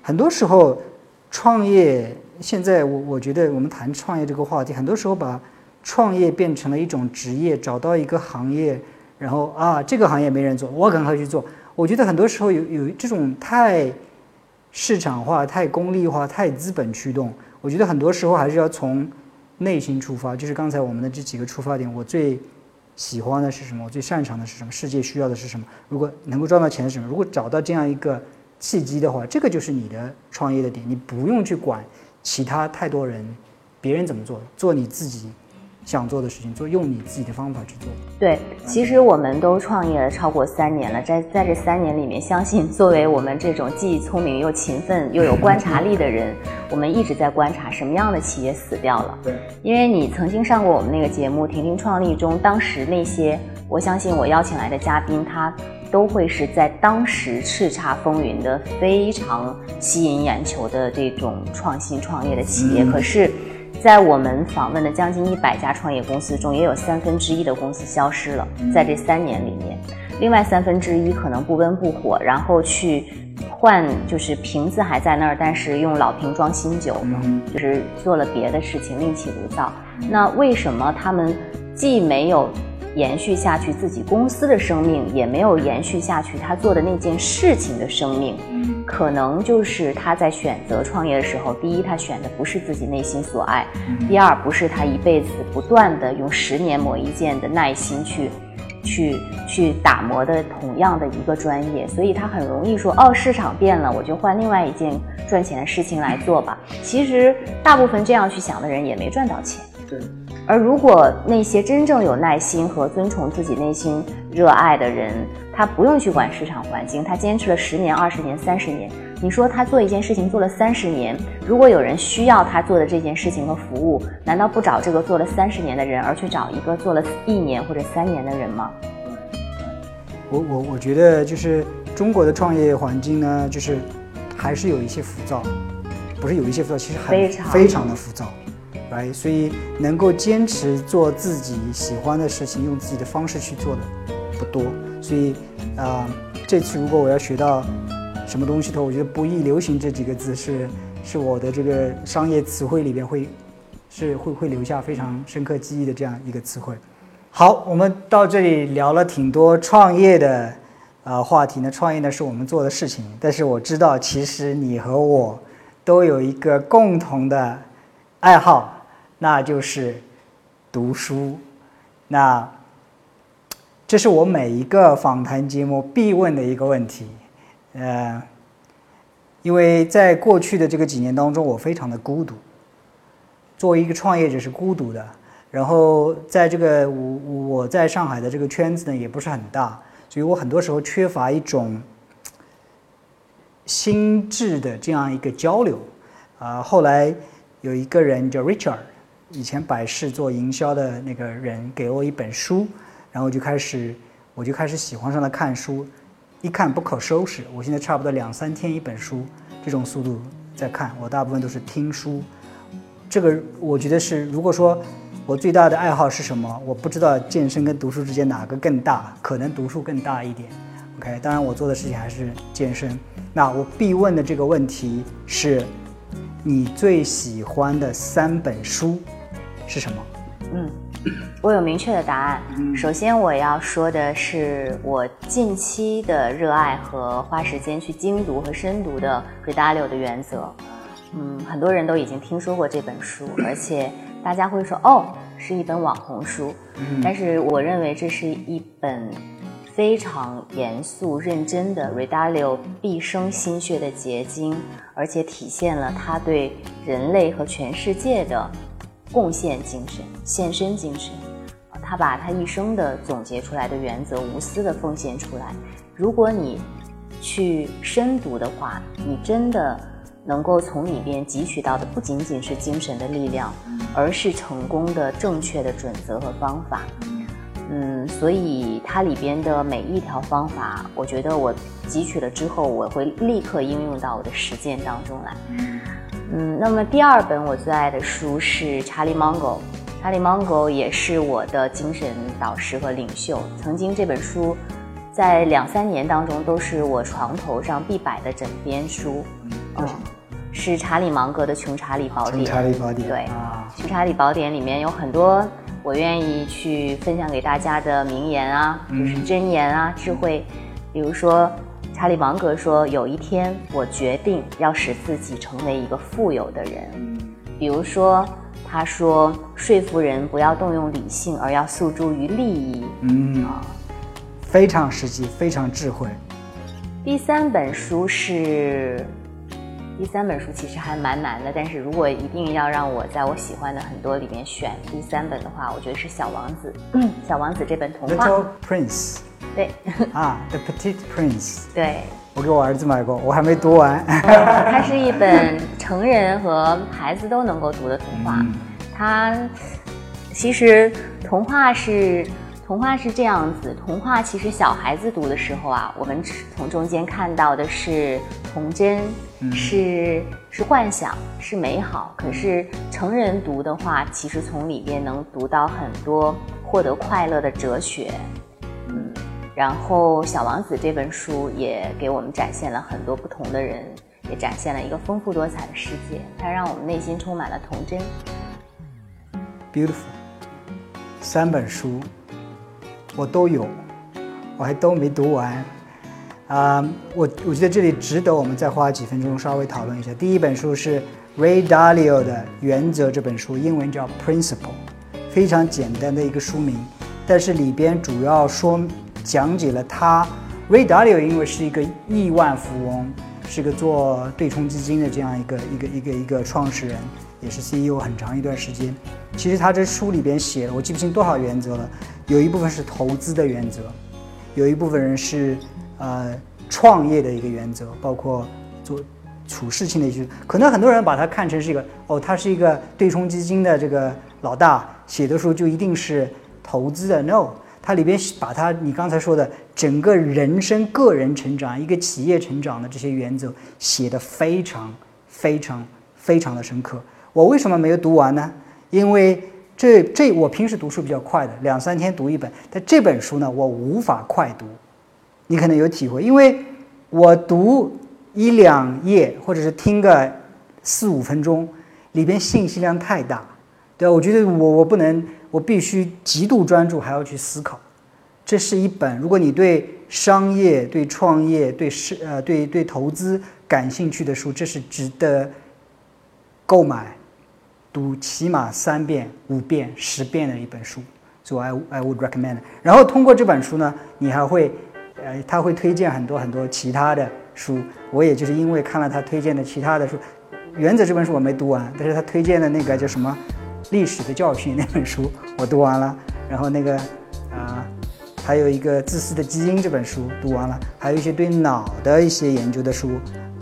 很多时候，创业现在我我觉得我们谈创业这个话题，很多时候把。创业变成了一种职业，找到一个行业，然后啊，这个行业没人做，我赶快去做。我觉得很多时候有有这种太市场化、太功利化、太资本驱动。我觉得很多时候还是要从内心出发，就是刚才我们的这几个出发点。我最喜欢的是什么？我最擅长的是什么？世界需要的是什么？如果能够赚到钱是什么？如果找到这样一个契机的话，这个就是你的创业的点。你不用去管其他太多人，别人怎么做，做你自己。想做的事情，做用你自己的方法去做。对，其实我们都创业了超过三年了，在在这三年里面，相信作为我们这种既聪明又勤奋又有观察力的人，我们一直在观察什么样的企业死掉了。对，因为你曾经上过我们那个节目《婷婷创立》中，当时那些我相信我邀请来的嘉宾，他都会是在当时叱咤风云的非常吸引眼球的这种创新创业的企业，可是。在我们访问的将近一百家创业公司中，也有三分之一的公司消失了。在这三年里面，另外三分之一可能不温不火，然后去换，就是瓶子还在那儿，但是用老瓶装新酒，就是做了别的事情，另起炉灶。那为什么他们既没有？延续下去自己公司的生命，也没有延续下去他做的那件事情的生命，可能就是他在选择创业的时候，第一他选的不是自己内心所爱，第二不是他一辈子不断的用十年磨一剑的耐心去，去去打磨的同样的一个专业，所以他很容易说哦市场变了，我就换另外一件赚钱的事情来做吧。其实大部分这样去想的人也没赚到钱。对。而如果那些真正有耐心和遵从自己内心热爱的人，他不用去管市场环境，他坚持了十年、二十年、三十年，你说他做一件事情做了三十年，如果有人需要他做的这件事情和服务，难道不找这个做了三十年的人，而去找一个做了一年或者三年的人吗？我我我觉得就是中国的创业环境呢，就是还是有一些浮躁，不是有一些浮躁，其实很非常的浮躁，right？所以能够坚持做自己喜欢的事情，用自己的方式去做的不多，所以啊，这次如果我要学到。什么东西的话我觉得“不易流行”这几个字是是我的这个商业词汇里边会是会会留下非常深刻记忆的这样一个词汇。好，我们到这里聊了挺多创业的呃话题呢。创业呢是我们做的事情，但是我知道其实你和我都有一个共同的爱好，那就是读书。那这是我每一个访谈节目必问的一个问题。呃，因为在过去的这个几年当中，我非常的孤独。作为一个创业者是孤独的，然后在这个我我在上海的这个圈子呢也不是很大，所以我很多时候缺乏一种心智的这样一个交流。啊，后来有一个人叫 Richard，以前百事做营销的那个人，给我一本书，然后就开始我就开始喜欢上了看书。一看不可收拾，我现在差不多两三天一本书，这种速度在看。我大部分都是听书，这个我觉得是，如果说我最大的爱好是什么，我不知道健身跟读书之间哪个更大，可能读书更大一点。OK，当然我做的事情还是健身。那我必问的这个问题是，你最喜欢的三本书是什么？嗯。我有明确的答案。首先，我要说的是我近期的热爱和花时间去精读和深读的《Redalio》的原则。嗯，很多人都已经听说过这本书，而且大家会说哦，是一本网红书。但是我认为这是一本非常严肃认真的 Redalio 毕生心血的结晶，而且体现了他对人类和全世界的。贡献精神、献身精神，他把他一生的总结出来的原则无私的奉献出来。如果你去深读的话，你真的能够从里边汲取到的不仅仅是精神的力量，而是成功的正确的准则和方法。嗯，所以它里边的每一条方法，我觉得我汲取了之后，我会立刻应用到我的实践当中来。嗯，那么第二本我最爱的书是查理芒格，查理芒格也是我的精神导师和领袖。曾经这本书在两三年当中都是我床头上必摆的枕边书。嗯，是查理芒格的《穷查理宝典》。穷查理宝典。对，《穷查理宝典》里面有很多我愿意去分享给大家的名言啊，就是箴言啊，智慧，比如说。查理芒格说：“有一天，我决定要使自己成为一个富有的人。比如说，他说说服人不要动用理性，而要诉诸于利益。嗯啊，非常实际，非常智慧。第三本书是第三本书，其实还蛮难的。但是如果一定要让我在我喜欢的很多里面选第三本的话，我觉得是《小王子》。小王子这本童话。Little Prince。”对啊，《The Petite Prince 》。对，我给我儿子买过，我还没读完。它是一本成人和孩子都能够读的童话。它其实童话是童话是这样子，童话其实小孩子读的时候啊，我们从中间看到的是童真，是是幻想，是美好。可是成人读的话，其实从里边能读到很多获得快乐的哲学。然后，《小王子》这本书也给我们展现了很多不同的人，也展现了一个丰富多彩的世界。它让我们内心充满了童真。Beautiful，三本书我都有，我还都没读完。啊，我我觉得这里值得我们再花几分钟稍微讨论一下。第一本书是 Ray Dalio 的《原则》这本书，英文叫 Principle，非常简单的一个书名，但是里边主要说。讲解了他 rayw 因为是一个亿万富翁，是个做对冲基金的这样一个一个一个一个创始人，也是 CEO 很长一段时间。其实他这书里边写了，我记不清多少原则了，有一部分是投资的原则，有一部分人是呃创业的一个原则，包括做处事情的一些，可能很多人把它看成是一个哦，他是一个对冲基金的这个老大写的书就一定是投资的，no，它里边把它你刚才说的整个人生、个人成长、一个企业成长的这些原则写的非常非常非常的深刻。我为什么没有读完呢？因为这这我平时读书比较快的，两三天读一本，但这本书呢，我无法快读。你可能有体会，因为我读。一两页，或者是听个四五分钟，里边信息量太大，对吧？我觉得我我不能，我必须极度专注，还要去思考。这是一本，如果你对商业、对创业、对是呃对对投资感兴趣的书，这是值得购买、读起码三遍、五遍、十遍的一本书。所以，I I would recommend。然后通过这本书呢，你还会，呃，他会推荐很多很多其他的。书，我也就是因为看了他推荐的其他的书，《原则》这本书我没读完，但是他推荐的那个叫什么《历史的教训》那本书我读完了，然后那个啊，还有一个《自私的基因》这本书读完了，还有一些对脑的一些研究的书，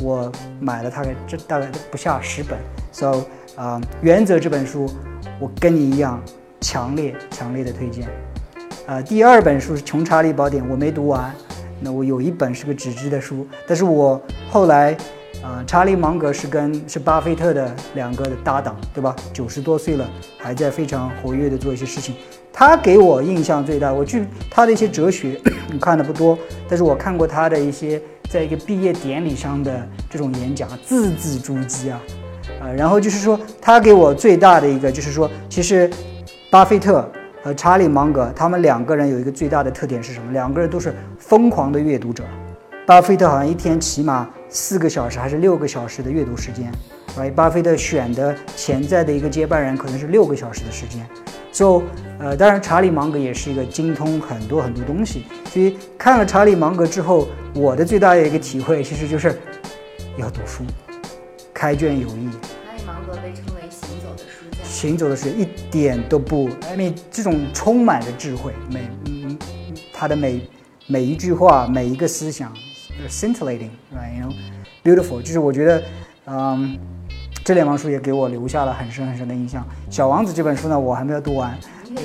我买了大概这大概不下十本。So 啊，《原则》这本书我跟你一样强烈强烈的推荐。呃，第二本书是《穷查理宝典》，我没读完。那我有一本是个纸质的书，但是我后来，呃，查理芒格是跟是巴菲特的两个的搭档，对吧？九十多岁了，还在非常活跃的做一些事情。他给我印象最大，我去他的一些哲学 看的不多，但是我看过他的一些在一个毕业典礼上的这种演讲，字字珠玑啊，呃，然后就是说他给我最大的一个就是说，其实巴菲特。和查理芒格，他们两个人有一个最大的特点是什么？两个人都是疯狂的阅读者。巴菲特好像一天起码四个小时还是六个小时的阅读时间。哎，巴菲特选的潜在的一个接班人可能是六个小时的时间。So，呃，当然查理芒格也是一个精通很多很多东西。所以看了查理芒格之后，我的最大的一个体会其实就是要读书，开卷有益。查理芒格被称为行走的书匠，行走的书一点都不，I mean，这种充满着智慧，每嗯，他的每每一句话，每一个思想，scintillating，right，you know，beautiful，就是我觉得，嗯，这两本书也给我留下了很深很深的印象。小王子这本书呢，我还没有读完，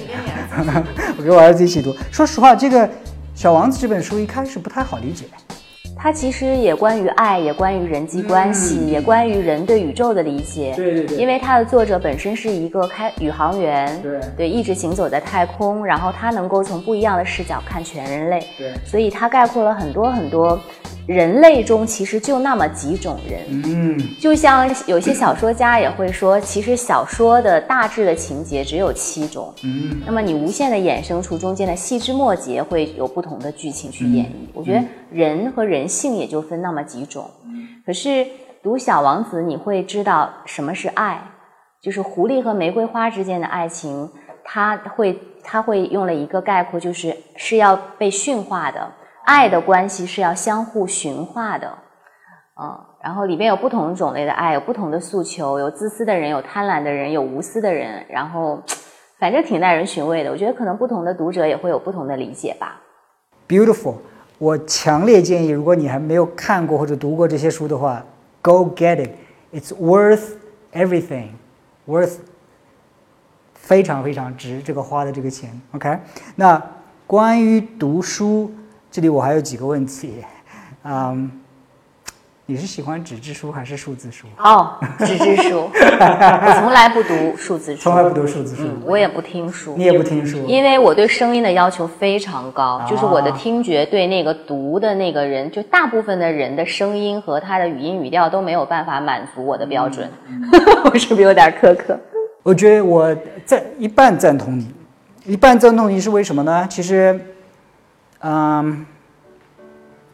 我跟我儿子一起读。说实话，这个小王子这本书一开始不太好理解。它其实也关于爱，也关于人际关系，也关于人对宇宙的理解。对对对。因为它的作者本身是一个开宇航员，对对，一直行走在太空，然后他能够从不一样的视角看全人类。对。所以他概括了很多很多。人类中其实就那么几种人，嗯，就像有些小说家也会说，其实小说的大致的情节只有七种，嗯，那么你无限的衍生出中间的细枝末节，会有不同的剧情去演绎。我觉得人和人性也就分那么几种，可是读《小王子》，你会知道什么是爱，就是狐狸和玫瑰花之间的爱情，他会他会用了一个概括，就是是要被驯化的。爱的关系是要相互驯化的，嗯，然后里边有不同种类的爱，有不同的诉求，有自私的人，有贪婪的人，有无私的人，然后 反正挺耐人寻味的。我觉得可能不同的读者也会有不同的理解吧。Beautiful，我强烈建议，如果你还没有看过或者读过这些书的话，Go get it，It's worth everything，worth 非常非常值这个花的这个钱。OK，那关于读书。这里我还有几个问题，嗯，你是喜欢纸质书还是数字书？哦，纸质书，我从来不读数字书，从来不读数字书，我也不听书，你也不听书，因为我对声音的要求非常高，就是我的听觉对那个读的那个人，就大部分的人的声音和他的语音语调都没有办法满足我的标准，我是不是有点苛刻？我觉得我在一半赞同你，一半赞同你是为什么呢？其实。嗯，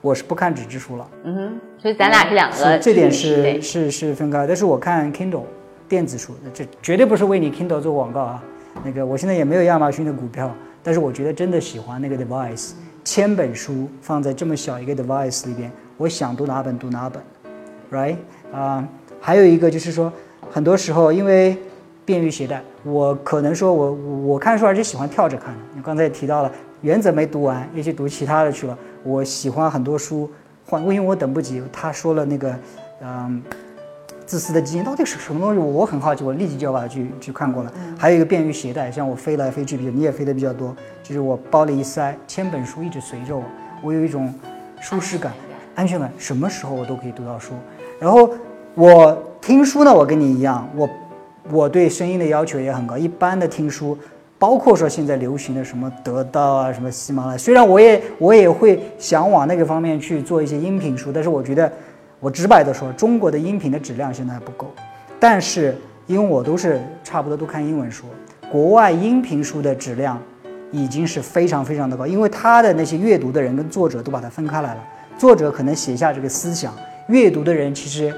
我是不看纸质书了。嗯哼，所以咱俩是两个。这点是是是分开，但是我看 Kindle 电子书，这绝对不是为你 Kindle 做广告啊。那个我现在也没有亚马逊的股票，但是我觉得真的喜欢那个 device，千本书放在这么小一个 device 里边，我想读哪本读哪本，right？啊，还有一个就是说，很多时候因为便于携带，我可能说我我看书还是喜欢跳着看的。你刚才也提到了。原则没读完，又去读其他的去了。我喜欢很多书，换，因为我等不及。他说了那个嗯，自私的基因到底是什么东西？我很好奇，我立即就要把它去去看过了。还有一个便于携带，像我飞来飞去，比如你也飞得比较多，就是我包里一塞，千本书一直随着我，我有一种舒适感、安全感，什么时候我都可以读到书。然后我听书呢，我跟你一样，我我对声音的要求也很高，一般的听书。包括说现在流行的什么得到啊，什么喜马拉雅，虽然我也我也会想往那个方面去做一些音频书，但是我觉得我直白的说，中国的音频的质量现在还不够。但是因为我都是差不多都看英文书，国外音频书的质量已经是非常非常的高，因为他的那些阅读的人跟作者都把它分开来了，作者可能写下这个思想，阅读的人其实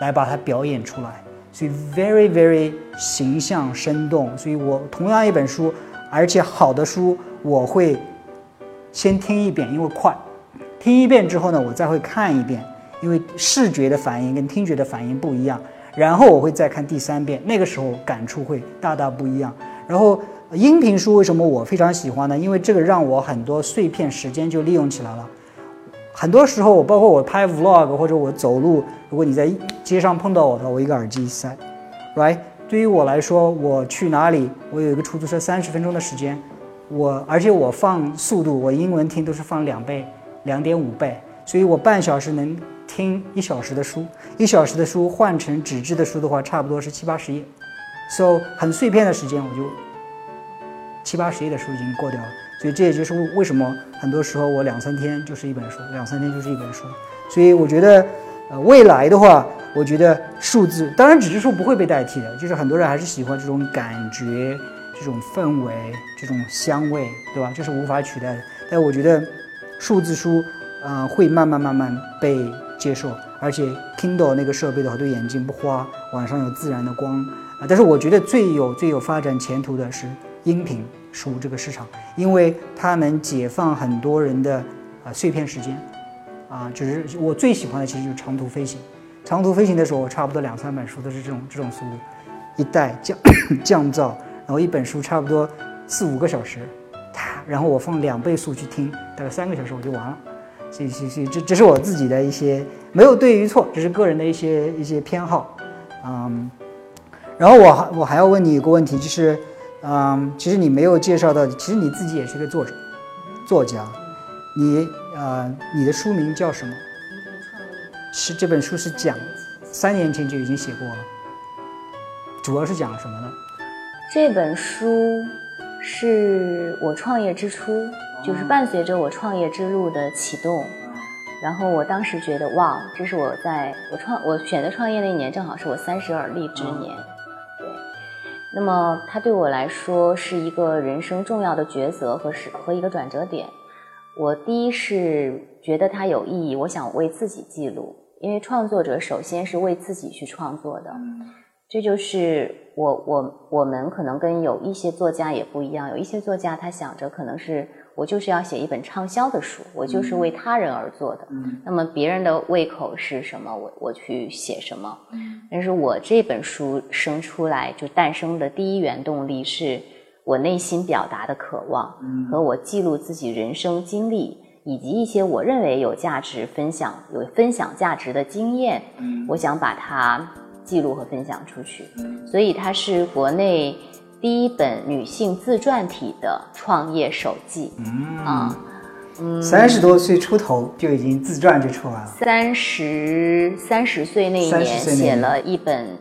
来把它表演出来。所以 very very 形象生动，所以我同样一本书，而且好的书我会先听一遍，因为快，听一遍之后呢，我再会看一遍，因为视觉的反应跟听觉的反应不一样，然后我会再看第三遍，那个时候感触会大大不一样。然后音频书为什么我非常喜欢呢？因为这个让我很多碎片时间就利用起来了。很多时候，我包括我拍 vlog 或者我走路，如果你在街上碰到我的话，我一个耳机一塞，right？对于我来说，我去哪里，我有一个出租车三十分钟的时间，我而且我放速度，我英文听都是放两倍、两点五倍，所以我半小时能听一小时的书，一小时的书换成纸质的书的话，差不多是七八十页，so 很碎片的时间，我就七八十页的书已经过掉了。所以这也就是为什么很多时候我两三天就是一本书，两三天就是一本书。所以我觉得，呃，未来的话，我觉得数字当然纸质书不会被代替的，就是很多人还是喜欢这种感觉、这种氛围、这种香味，对吧？这是无法取代的。但我觉得数字书，呃，会慢慢慢慢被接受，而且 Kindle 那个设备的话，对眼睛不花，晚上有自然的光啊。但是我觉得最有最有发展前途的是音频。书这个市场，因为它能解放很多人的啊碎片时间，啊，就是我最喜欢的其实就是长途飞行。长途飞行的时候，我差不多两三本书都是这种这种速度，一带降 降噪，然后一本书差不多四五个小时，然后我放两倍速去听，大概三个小时我就完了。所以，所以，这这是我自己的一些没有对与错，只是个人的一些一些偏好，嗯。然后我还我还要问你一个问题，就是。嗯，其实你没有介绍到，其实你自己也是个作者，作家。你呃，你的书名叫什么？是这本书是讲三年前就已经写过了，主要是讲什么呢？这本书是我创业之初，就是伴随着我创业之路的启动。然后我当时觉得，哇，这是我在我创我选择创业那一年，正好是我三十而立之年。那么，它对我来说是一个人生重要的抉择和是和一个转折点。我第一是觉得它有意义，我想为自己记录，因为创作者首先是为自己去创作的。这就是我我我们可能跟有一些作家也不一样，有一些作家他想着可能是。我就是要写一本畅销的书，我就是为他人而做的。那么别人的胃口是什么，我我去写什么。但是我这本书生出来就诞生的第一原动力是我内心表达的渴望，和我记录自己人生经历，以及一些我认为有价值分享、有分享价值的经验。我想把它记录和分享出去，所以它是国内。第一本女性自传体的创业手记，嗯啊，嗯，三十多岁出头就已经自传就出来了。三十三十岁那一年写了一本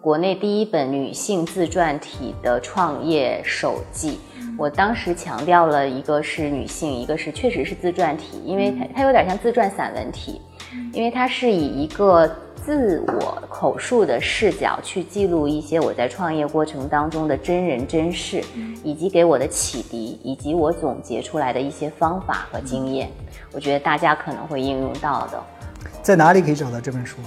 国内第一本女性自传体的创业手记。我当时强调了一个是女性，一个是确实是自传体，因为它它有点像自传散文体，因为它是以一个。自我口述的视角去记录一些我在创业过程当中的真人真事，以及给我的启迪，以及我总结出来的一些方法和经验，我觉得大家可能会应用到的。在哪里可以找到这本书？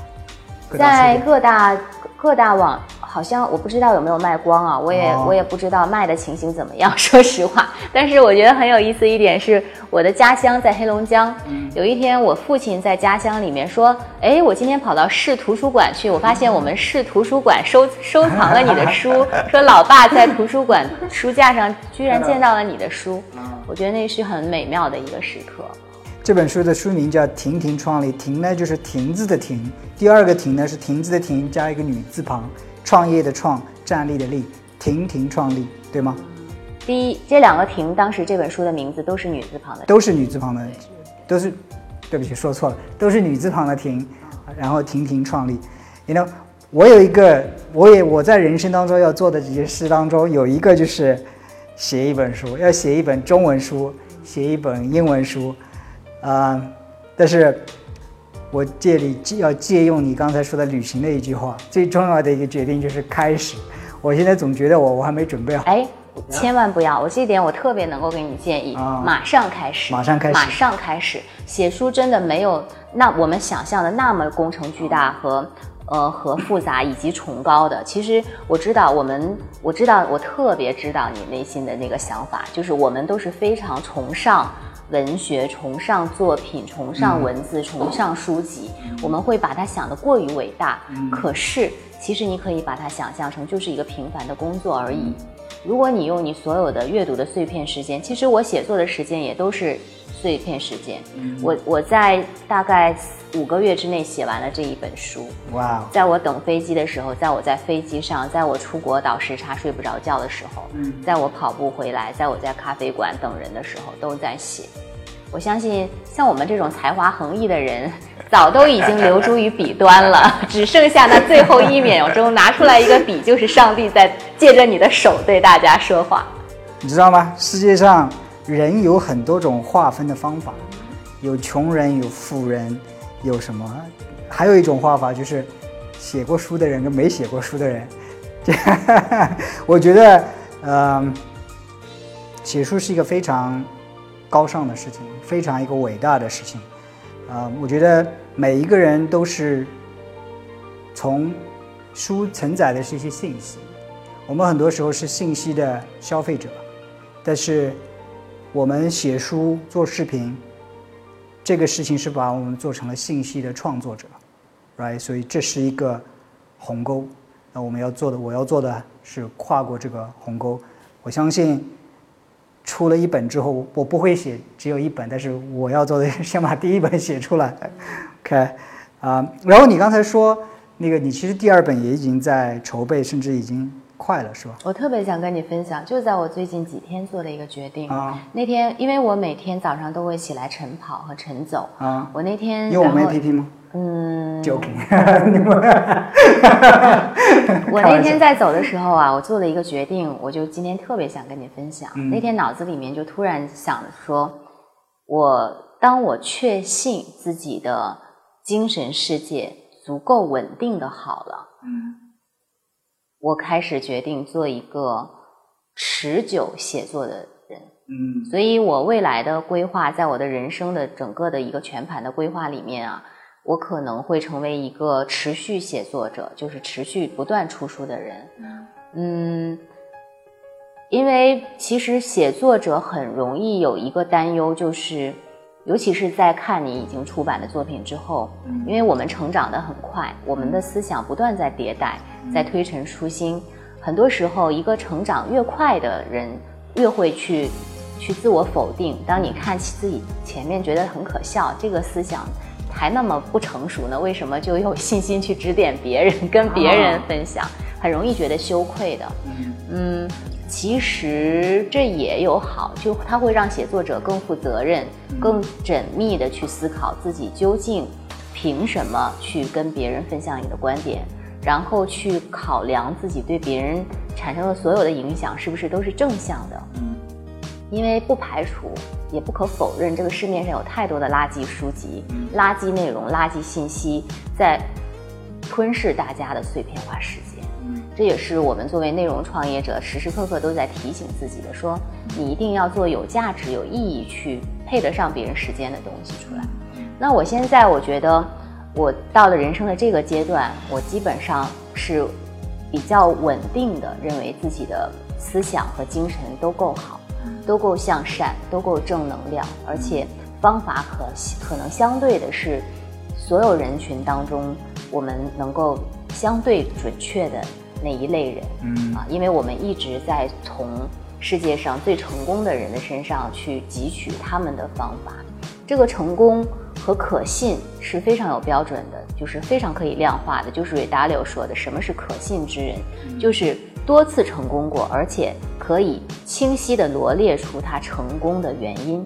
在各大各大网。好像我不知道有没有卖光啊，我也我也不知道卖的情形怎么样，说实话。但是我觉得很有意思一点是，我的家乡在黑龙江。有一天，我父亲在家乡里面说：“哎，我今天跑到市图书馆去，我发现我们市图书馆收 收藏了你的书。说老爸在图书馆书架上居然见到了你的书，我觉得那是很美妙的一个时刻。”这本书的书名叫《亭亭创立》，亭呢就是亭子的亭，第二个亭呢是亭子的亭加一个女字旁，创业的创，站立的立，婷婷创立，对吗？第一，这两个亭当时这本书的名字都是女字旁的，都是女字旁的，都是，对不起说错了，都是女字旁的婷，然后婷婷创立，you know。我有一个，我也我在人生当中要做的这些事当中，有一个就是写一本书，要写一本中文书，写一本英文书，啊，但是我这里要借用你刚才说的旅行的一句话，最重要的一个决定就是开始。我现在总觉得我我还没准备好。哎，千万不要！我这一点我特别能够给你建议，马上开始，马上开始，马上开始写书，真的没有那我们想象的那么工程巨大和。呃，和复杂以及崇高的，其实我知道，我们我知道，我特别知道你内心的那个想法，就是我们都是非常崇尚文学、崇尚作品、崇尚文字、崇尚书籍，我们会把它想得过于伟大。可是，其实你可以把它想象成就是一个平凡的工作而已。如果你用你所有的阅读的碎片时间，其实我写作的时间也都是。碎片时间，我我在大概五个月之内写完了这一本书。哇！在我等飞机的时候，在我在飞机上，在我出国倒时差睡不着觉的时候，在我跑步回来，在我在咖啡馆等人的时候，都在写。我相信，像我们这种才华横溢的人，早都已经留诸于笔端了，只剩下那最后一秒钟拿出来一个笔，就是上帝在借着你的手对大家说话。你知道吗？世界上。人有很多种划分的方法，有穷人，有富人，有什么？还有一种画法就是，写过书的人跟没写过书的人。我觉得，嗯，写书是一个非常高尚的事情，非常一个伟大的事情。啊，我觉得每一个人都是从书承载的是一些信息，我们很多时候是信息的消费者，但是。我们写书、做视频，这个事情是把我们做成了信息的创作者，right？所以这是一个鸿沟。那我们要做的，我要做的是跨过这个鸿沟。我相信出了一本之后，我不会写只有一本，但是我要做的先把第一本写出来。OK，啊，然后你刚才说那个，你其实第二本也已经在筹备，甚至已经。快了是吧？我特别想跟你分享，就在我最近几天做的一个决定。啊，那天因为我每天早上都会起来晨跑和晨走。啊，我那天用我们 APP 吗？嗯，joking。我那天在走的时候啊，我做了一个决定，我就今天特别想跟你分享。那天脑子里面就突然想说，我当我确信自己的精神世界足够稳定的好了。嗯。我开始决定做一个持久写作的人，嗯，所以我未来的规划，在我的人生的整个的一个全盘的规划里面啊，我可能会成为一个持续写作者，就是持续不断出书的人，嗯，因为其实写作者很容易有一个担忧，就是。尤其是在看你已经出版的作品之后，因为我们成长的很快，我们的思想不断在迭代，在推陈出新。很多时候，一个成长越快的人，越会去去自我否定。当你看起自己前面觉得很可笑，这个思想还那么不成熟呢，为什么就有信心去指点别人，跟别人分享？很容易觉得羞愧的。嗯。其实这也有好，就它会让写作者更负责任、更缜密的去思考自己究竟凭什么去跟别人分享你的观点，然后去考量自己对别人产生的所有的影响是不是都是正向的。嗯，因为不排除，也不可否认，这个市面上有太多的垃圾书籍、垃圾内容、垃圾信息在吞噬大家的碎片化时间。这也是我们作为内容创业者时时刻刻都在提醒自己的：说你一定要做有价值、有意义、去配得上别人时间的东西出来。那我现在我觉得，我到了人生的这个阶段，我基本上是比较稳定的，认为自己的思想和精神都够好，都够向善，都够正能量，而且方法可可能相对的是所有人群当中我们能够相对准确的。那一类人，嗯啊，因为我们一直在从世界上最成功的人的身上去汲取他们的方法，这个成功和可信是非常有标准的，就是非常可以量化的。就是 Redalio 说的，什么是可信之人？就是多次成功过，而且可以清晰的罗列出他成功的原因，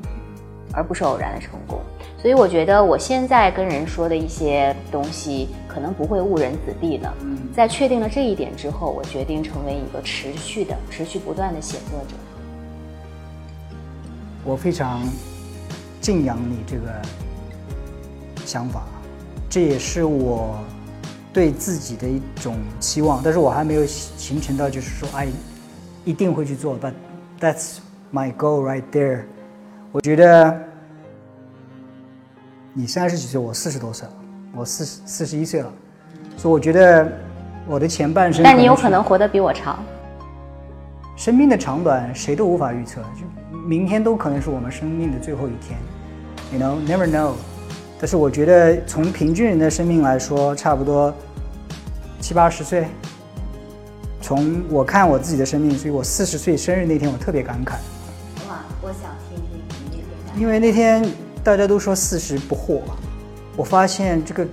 而不是偶然的成功。所以我觉得我现在跟人说的一些东西，可能不会误人子弟呢。在确定了这一点之后，我决定成为一个持续的、持续不断的写作者。我非常敬仰你这个想法，这也是我对自己的一种期望。但是我还没有形成到，就是说，哎，一定会去做。But that's my goal right there。我觉得。你三十几岁，我四十多岁了，我四十四十一岁了，所以我觉得我的前半生。但你有可能活得比我长。生命的长短谁都无法预测，就明天都可能是我们生命的最后一天，you know never know。但是我觉得从平均人的生命来说，差不多七八十岁。从我看我自己的生命，所以我四十岁生日那天我特别感慨。哇，我想。因为那天。大家都说四十不惑，我发现这个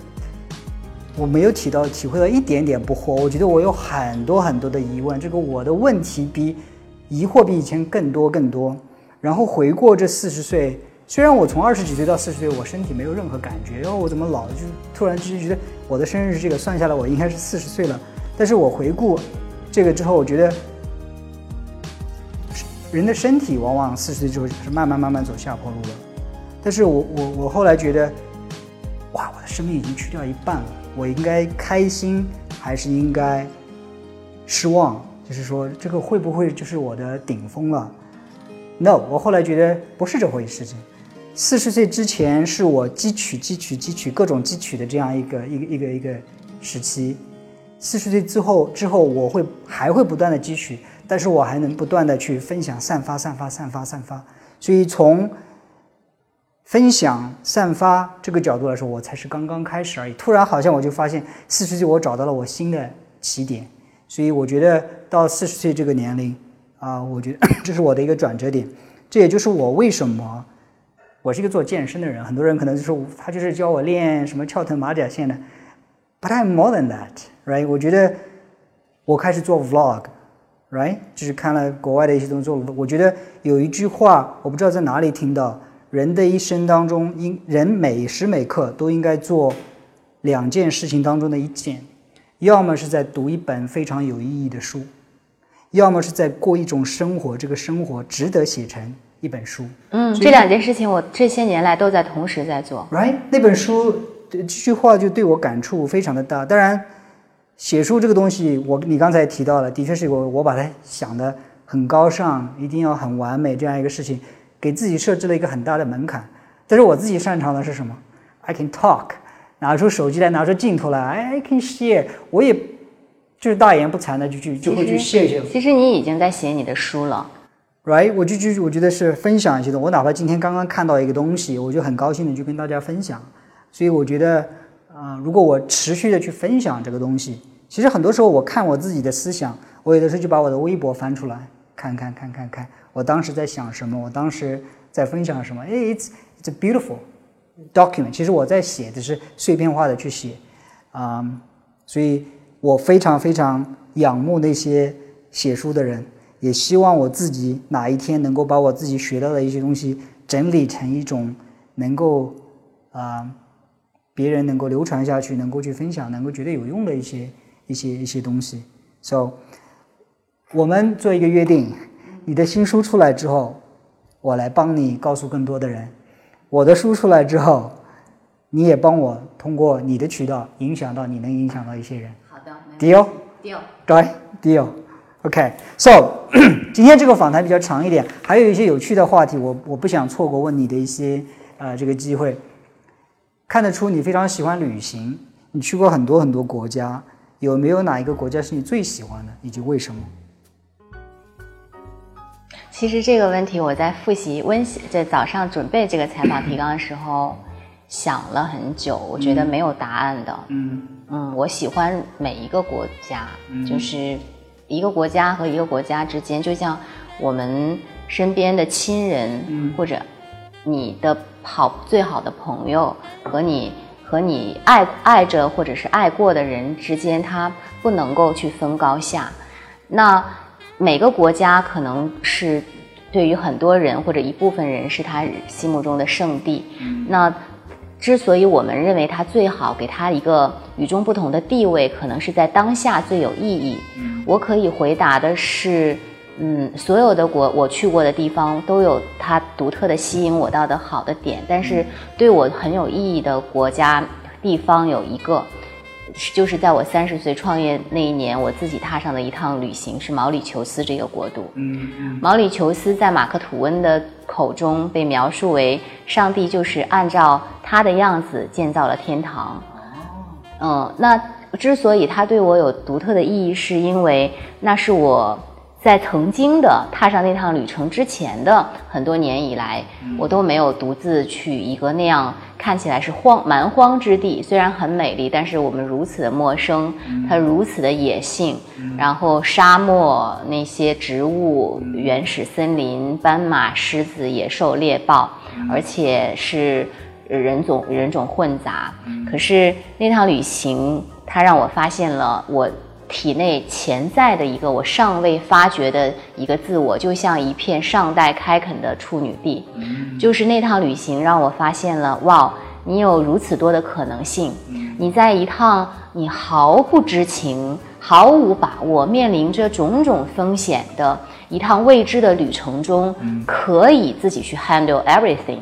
我没有体到体会到一点点不惑。我觉得我有很多很多的疑问，这个我的问题比疑惑比以前更多更多。然后回过这四十岁，虽然我从二十几岁到四十岁，我身体没有任何感觉，然后我怎么老就突然之间觉得我的生日这个，算下来我应该是四十岁了。但是我回顾这个之后，我觉得人的身体往往四十岁之后是慢慢慢慢走下坡路了。但是我我我后来觉得，哇，我的生命已经去掉一半了，我应该开心还是应该失望？就是说，这个会不会就是我的顶峰了？No，我后来觉得不是这回事。情四十岁之前是我汲取、汲取、汲取各种汲取的这样一个一个一个一个时期。四十岁之后之后，我会还会不断的汲取，但是我还能不断的去分享、散发、散发、散发、散发。所以从分享、散发这个角度来说，我才是刚刚开始而已。突然，好像我就发现四十岁，我找到了我新的起点。所以，我觉得到四十岁这个年龄啊，我觉得这是我的一个转折点。这也就是我为什么我是一个做健身的人。很多人可能就是他就是教我练什么翘臀、马甲线的。But I'm more than that, right？我觉得我开始做 vlog vlog，right？就是看了国外的一些东西。我觉得有一句话，我不知道在哪里听到。人的一生当中，应人每时每刻都应该做两件事情当中的一件，要么是在读一本非常有意义的书，要么是在过一种生活，这个生活值得写成一本书。嗯，这两件事情我这些年来都在同时在做。Right，那本书这句话就对我感触非常的大。当然，写书这个东西，我你刚才提到了，的确是我我把它想的很高尚，一定要很完美这样一个事情。给自己设置了一个很大的门槛，但是我自己擅长的是什么？I can talk，拿出手机来，拿出镜头来，I can share，我也就是大言不惭的就去就会去谢谢。其实你已经在写你的书了，right？我就就我觉得是分享一些的。我哪怕今天刚刚看到一个东西，我就很高兴的去跟大家分享。所以我觉得啊，如果我持续的去分享这个东西，其实很多时候我看我自己的思想，我有的时候就把我的微博翻出来看看看看看。我当时在想什么？我当时在分享什么？哎，it's it's beautiful document。其实我在写的是碎片化的去写，啊，所以我非常非常仰慕那些写书的人，也希望我自己哪一天能够把我自己学到的一些东西整理成一种能够啊别人能够流传下去、能够去分享、能够觉得有用的一些一些一些东西。So，我们做一个约定。你的新书出来之后，我来帮你告诉更多的人；我的书出来之后，你也帮我通过你的渠道影响到你能影响到一些人。好的，deal，deal，对，deal。OK，so 今天这个访谈比较长一点，还有一些有趣的话题，我我不想错过问你的一些呃这个机会。看得出你非常喜欢旅行，你去过很多很多国家，有没有哪一个国家是你最喜欢的，以及为什么？其实这个问题我在复习温习，在早上准备这个采访提纲的时候想了很久，我觉得没有答案的。嗯嗯，我喜欢每一个国家，就是一个国家和一个国家之间，就像我们身边的亲人或者你的好最好的朋友和你和你爱爱着或者是爱过的人之间，他不能够去分高下。那每个国家可能是对于很多人或者一部分人是他心目中的圣地。那之所以我们认为它最好，给它一个与众不同的地位，可能是在当下最有意义。我可以回答的是。嗯，所有的国我去过的地方都有它独特的吸引我到的好的点，但是对我很有意义的国家地方有一个，就是在我三十岁创业那一年，我自己踏上的一趟旅行是毛里求斯这个国度。嗯嗯，毛里求斯在马克吐温的口中被描述为上帝就是按照他的样子建造了天堂。哦，嗯，那之所以它对我有独特的意义，是因为那是我。在曾经的踏上那趟旅程之前的很多年以来，我都没有独自去一个那样看起来是荒蛮荒之地。虽然很美丽，但是我们如此的陌生，它如此的野性，然后沙漠那些植物、原始森林、斑马、狮子、野兽、猎豹，而且是人种人种混杂。可是那趟旅行，它让我发现了我。体内潜在的一个我尚未发掘的一个自我，就像一片尚待开垦的处女地。就是那趟旅行让我发现了，哇，你有如此多的可能性。你在一趟你毫不知情、毫无把握、面临着种种风险的一趟未知的旅程中，可以自己去 handle everything。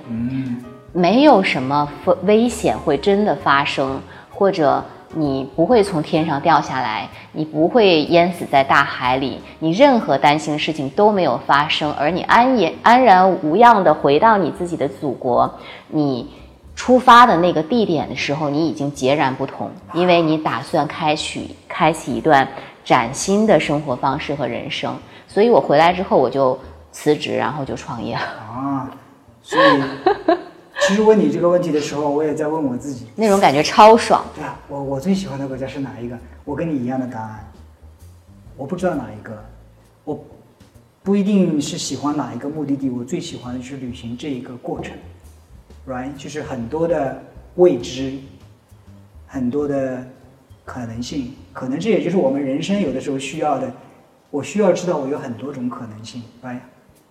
没有什么危险会真的发生，或者。你不会从天上掉下来，你不会淹死在大海里，你任何担心的事情都没有发生，而你安然安然无恙的回到你自己的祖国，你出发的那个地点的时候，你已经截然不同，因为你打算开启开启一段崭新的生活方式和人生。所以我回来之后，我就辞职，然后就创业了。啊，所以。其实问你这个问题的时候，我也在问我自己，那种感觉超爽。对啊，我我最喜欢的国家是哪一个？我跟你一样的答案，我不知道哪一个，我不一定是喜欢哪一个目的地，我最喜欢的就是旅行这一个过程，right？就是很多的未知，很多的可能性，可能这也就是我们人生有的时候需要的。我需要知道我有很多种可能性，right？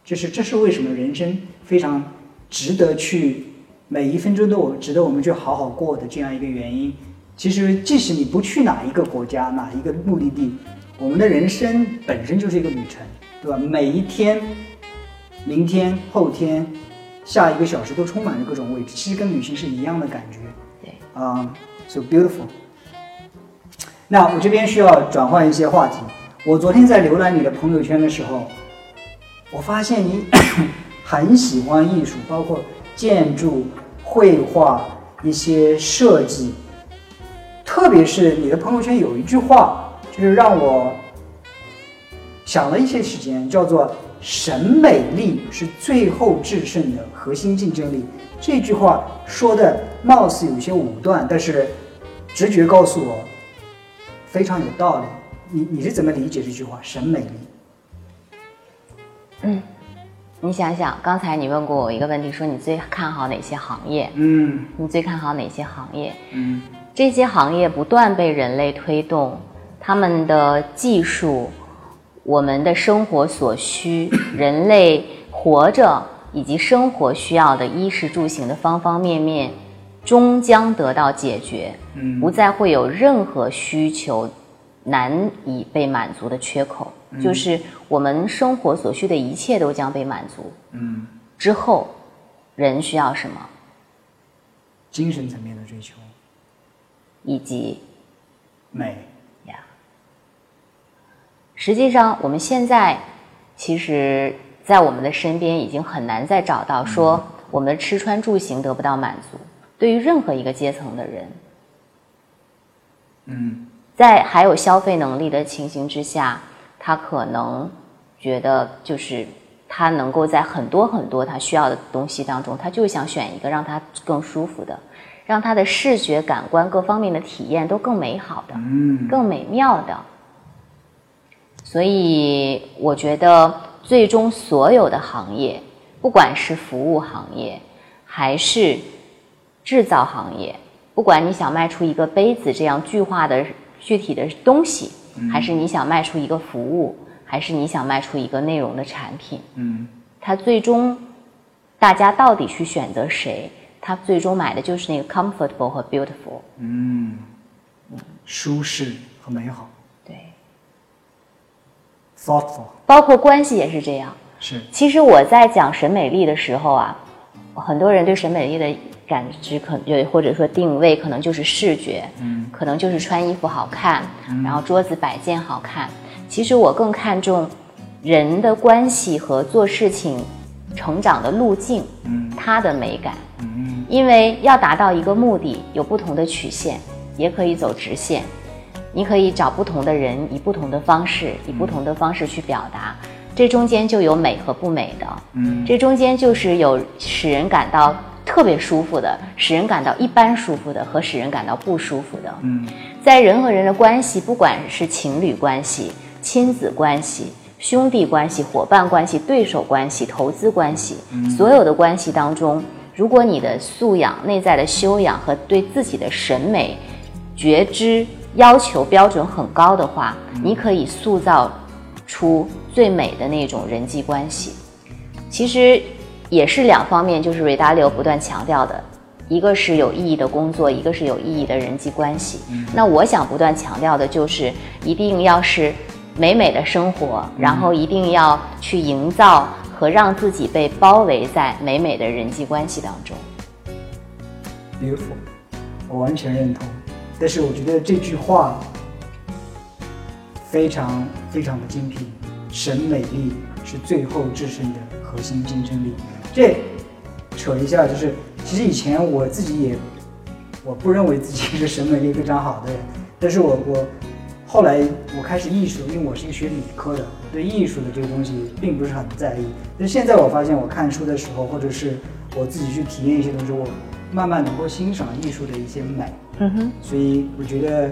就是这是为什么人生非常值得去。每一分钟都我值得我们去好好过的这样一个原因，其实即使你不去哪一个国家哪一个目的地，我们的人生本身就是一个旅程，对吧？每一天、明天、后天、下一个小时都充满着各种未知，其实跟旅行是一样的感觉。对，啊，so beautiful。那我这边需要转换一些话题。我昨天在浏览你的朋友圈的时候，我发现你 很喜欢艺术，包括。建筑、绘画、一些设计，特别是你的朋友圈有一句话，就是让我想了一些时间，叫做“审美力是最后制胜的核心竞争力”。这句话说的貌似有些武断，但是直觉告诉我非常有道理。你你是怎么理解这句话“审美力”？嗯。你想想，刚才你问过我一个问题，说你最看好哪些行业？嗯，你最看好哪些行业？嗯，这些行业不断被人类推动，他们的技术，我们的生活所需，人类活着以及生活需要的衣食住行的方方面面，终将得到解决。嗯，不再会有任何需求难以被满足的缺口。就是我们生活所需的一切都将被满足。嗯，之后，人需要什么？精神层面的追求，以及美呀。实际上，我们现在其实，在我们的身边已经很难再找到说我们的吃穿住行得不到满足。对于任何一个阶层的人，嗯，在还有消费能力的情形之下。他可能觉得，就是他能够在很多很多他需要的东西当中，他就想选一个让他更舒服的，让他的视觉感官各方面的体验都更美好的，更美妙的。所以，我觉得最终所有的行业，不管是服务行业，还是制造行业？不管你想卖出一个杯子这样具化的具体的东西，还是你想卖出一个服务，还是你想卖出一个内容的产品，嗯，它最终大家到底去选择谁？他最终买的就是那个 comfortable 和 beautiful，嗯，舒适和美好，对，thoughtful，包括关系也是这样。是，其实我在讲审美力的时候啊，很多人对审美力的感知可能就或者说定位可能就是视觉，嗯，可能就是穿衣服好看，然后桌子摆件好看。其实我更看重人的关系和做事情成长的路径，嗯，它的美感。嗯因为要达到一个目的，有不同的曲线，也可以走直线。你可以找不同的人，以不同的方式，以不同的方式去表达。这中间就有美和不美的。嗯，这中间就是有使人感到特别舒服的，使人感到一般舒服的，和使人感到不舒服的。嗯，在人和人的关系，不管是情侣关系、亲子关系、兄弟关系、伙伴关系、对手关系、投资关系，所有的关系当中。如果你的素养、内在的修养和对自己的审美觉知要求标准很高的话，你可以塑造出最美的那种人际关系。其实也是两方面，就是瑞达利欧不断强调的，一个是有意义的工作，一个是有意义的人际关系。那我想不断强调的就是，一定要是美美的生活，然后一定要去营造。和让自己被包围在美美的人际关系当中。Beautiful，我完全认同。但是我觉得这句话非常非常的精辟，审美力是最后制胜的核心竞争力。这扯一下，就是其实以前我自己也我不认为自己是审美力非常好的人，但是我我。后来我开始意识到，因为我是一个学理科的，对艺术的这个东西并不是很在意。但现在我发现，我看书的时候，或者是我自己去体验一些东西，我慢慢能够欣赏艺术的一些美。嗯哼。所以我觉得，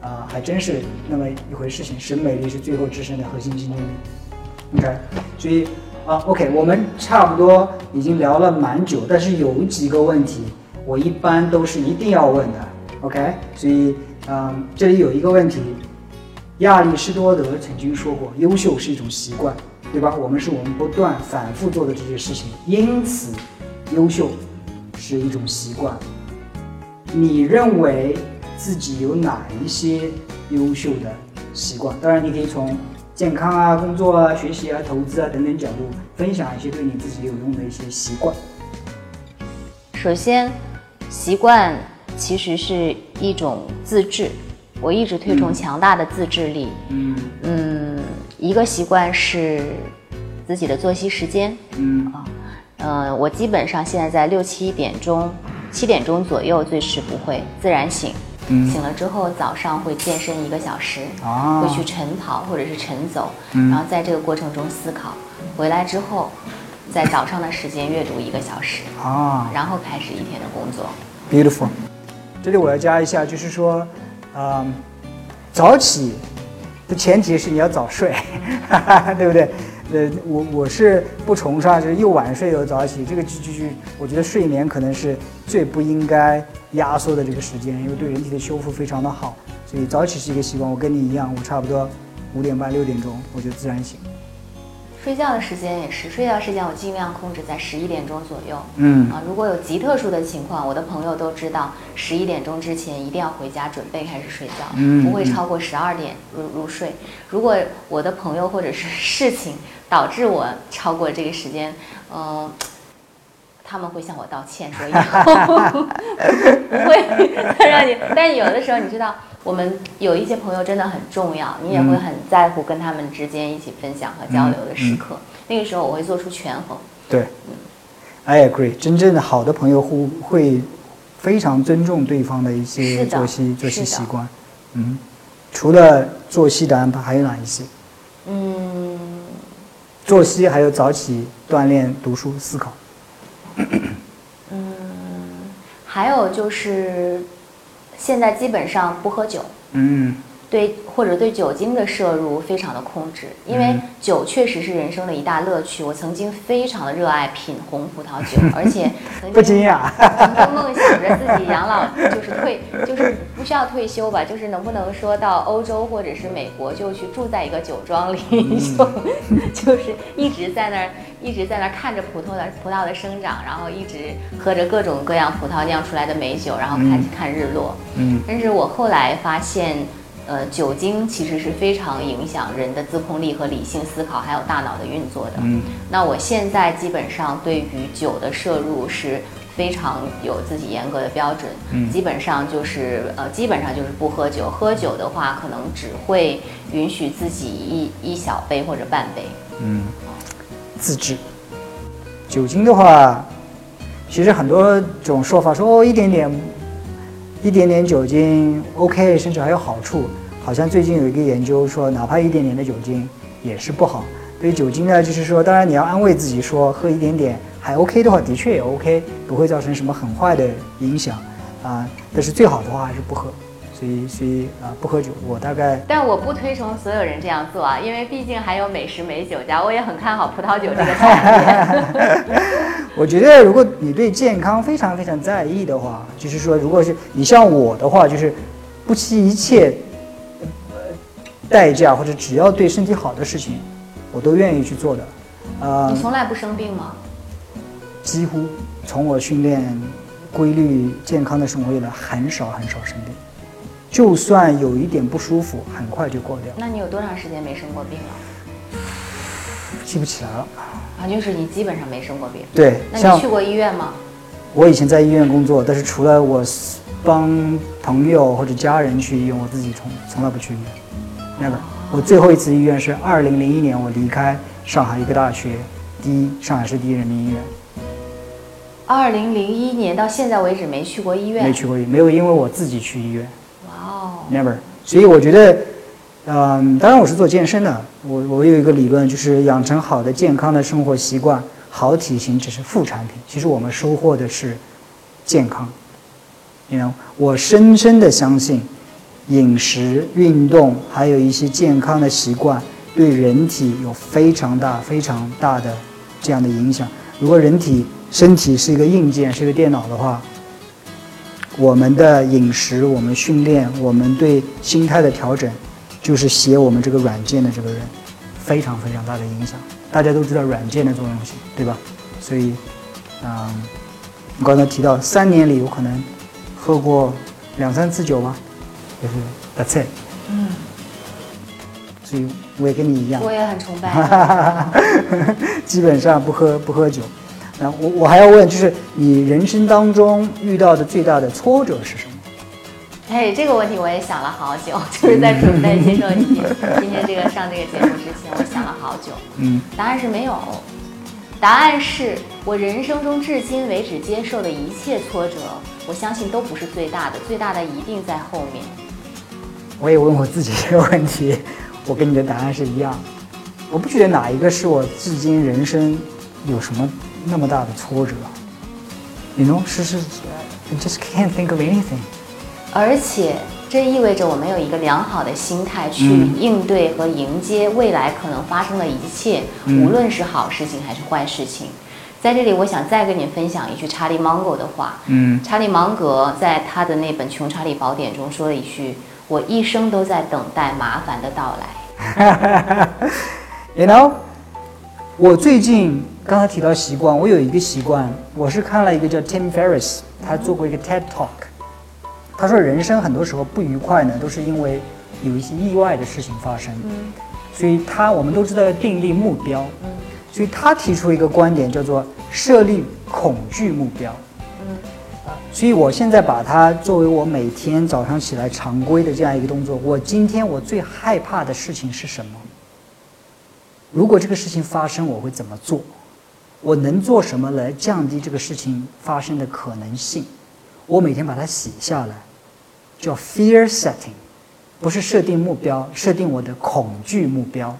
啊，还真是那么一回事情。审美力是最后制胜的核心竞争力。OK。所以啊，OK，我们差不多已经聊了蛮久，但是有几个问题，我一般都是一定要问的。OK。所以，嗯，这里有一个问题。亚里士多德曾经说过：“优秀是一种习惯，对吧？我们是我们不断反复做的这些事情，因此，优秀是一种习惯。你认为自己有哪一些优秀的习惯？当然，你可以从健康啊、工作啊、学习啊、投资啊等等角度分享一些对你自己有用的一些习惯。首先，习惯其实是一种自制。”我一直推崇强大的自制力。嗯嗯，一个习惯是自己的作息时间。嗯啊，呃，我基本上现在在六七点钟，七点钟左右最迟不会自然醒。嗯，醒了之后早上会健身一个小时，啊会去晨跑或者是晨走，然后在这个过程中思考。回来之后，在早上的时间阅读一个小时。啊，然后开始一天的工作。Beautiful。这里我要加一下，就是说。嗯，早起的前提是你要早睡，对不对？呃，我我是不崇尚就是又晚睡又早起，这个就就就我觉得睡眠可能是最不应该压缩的这个时间，因为对人体的修复非常的好。所以早起是一个习惯，我跟你一样，我差不多五点半六点钟我就自然醒。睡觉的时间也是，睡觉时间我尽量控制在十一点钟左右。嗯啊，如果有极特殊的情况，我的朋友都知道，十一点钟之前一定要回家准备开始睡觉，不会超过十二点入入睡。如果我的朋友或者是事情导致我超过这个时间，嗯，他们会向我道歉，说以 后不会让你。但有的时候你知道。我们有一些朋友真的很重要，你也会很在乎跟他们之间一起分享和交流的时刻。那个时候我会做出权衡。对嗯，I agree。真正的好的朋友会会非常尊重对方的一些作息作息习惯。嗯，除了作息的安排，还有哪一些？嗯，作息还有早起锻炼、读书、思考。嗯，还有就是。现在基本上不喝酒，嗯，对，或者对酒精的摄入非常的控制，因为酒确实是人生的一大乐趣。我曾经非常的热爱品红葡萄酒，而且不惊讶，曾经梦想着自己养老就是退，就是不需要退休吧，就是能不能说到欧洲或者是美国就去住在一个酒庄里，就就是一直在那儿，一直在那儿看着葡萄的葡萄的生长，然后一直喝着各种各样葡萄酿出来的美酒，然后看看日落。嗯，但是我后来发现。呃，酒精其实是非常影响人的自控力和理性思考，还有大脑的运作的。嗯，那我现在基本上对于酒的摄入是非常有自己严格的标准。嗯，基本上就是呃，基本上就是不喝酒。喝酒的话，可能只会允许自己一一小杯或者半杯。嗯，自制。酒精的话，其实很多种说法说哦，一点点，一点点酒精 OK，甚至还有好处。好像最近有一个研究说，哪怕一点点的酒精也是不好。对于酒精呢，就是说，当然你要安慰自己说，喝一点点还 OK 的话，的确也 OK，不会造成什么很坏的影响啊。但是最好的话还是不喝。所以，所以啊，不喝酒，我大概。但我不推崇所有人这样做啊，因为毕竟还有美食美酒家，我也很看好葡萄酒这个产业。我觉得，如果你对健康非常非常在意的话，就是说，如果是你像我的话，就是不惜一切。代价或者只要对身体好的事情，我都愿意去做的。呃，你从来不生病吗？几乎从我训练规律健康的生活以来，很少很少生病。就算有一点不舒服，很快就过掉。那你有多长时间没生过病了？记不起来了。啊，就是你基本上没生过病。对。那你去过医院吗？我以前在医院工作，但是除了我帮朋友或者家人去医院，我自己从从来不去医院。never，我最后一次医院是二零零一年，我离开上海一个大学，第一上海市第一人民医院。二零零一年到现在为止没去过医院，没去过医，没有因为我自己去医院。，never。所以我觉得，嗯，当然我是做健身的，我我有一个理论，就是养成好的健康的生活习惯，好体型只是副产品，其实我们收获的是健康。你 know，我深深的相信。饮食、运动，还有一些健康的习惯，对人体有非常大、非常大的这样的影响。如果人体身体是一个硬件，是一个电脑的话，我们的饮食、我们训练、我们对心态的调整，就是写我们这个软件的这个人非常非常大的影响。大家都知道软件的作用性，对吧？所以，嗯，我刚才提到三年里有可能喝过两三次酒吗？就是 That's it。嗯，所以我也跟你一样，我也很崇拜。基本上不喝不喝酒。那我我还要问，就是你人生当中遇到的最大的挫折是什么？哎，这个问题我也想了好久，就是在准备接受你今天这个上这个节目之前，我想了好久。嗯，答案是没有。答案是我人生中至今为止接受的一切挫折，我相信都不是最大的，最大的一定在后面。我也问我自己这个问题，我跟你的答案是一样。我不觉得哪一个是我至今人生有什么那么大的挫折。You know，是是，I just can't think of anything。而且这意味着我们有一个良好的心态去应对和迎接未来可能发生的一切，无论是好事情还是坏事情。在这里，我想再跟你分享一句查理芒格的话。嗯，查理芒格在他的那本《穷查理宝典》中说了一句。我一生都在等待麻烦的到来。You know，我最近刚才提到习惯，我有一个习惯，我是看了一个叫 Tim Ferriss，他做过一个 TED Talk，他说人生很多时候不愉快呢，都是因为有一些意外的事情发生。嗯，所以他我们都知道要订立目标。嗯，所以他提出一个观点叫做设立恐惧目标。所以，我现在把它作为我每天早上起来常规的这样一个动作。我今天我最害怕的事情是什么？如果这个事情发生，我会怎么做？我能做什么来降低这个事情发生的可能性？我每天把它写下来，叫 fear setting，不是设定目标，设定我的恐惧目标。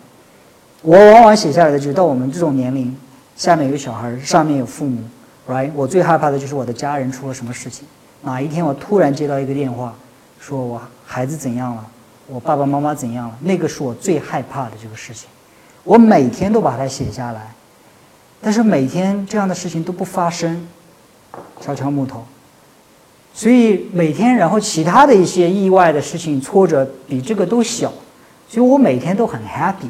我往往写下来的就是到我们这种年龄，下面有小孩，上面有父母。Right，我最害怕的就是我的家人出了什么事情。哪一天我突然接到一个电话，说我孩子怎样了，我爸爸妈妈怎样了，那个是我最害怕的这个事情。我每天都把它写下来，但是每天这样的事情都不发生，敲敲木头。所以每天，然后其他的一些意外的事情、挫折比这个都小，所以我每天都很 happy。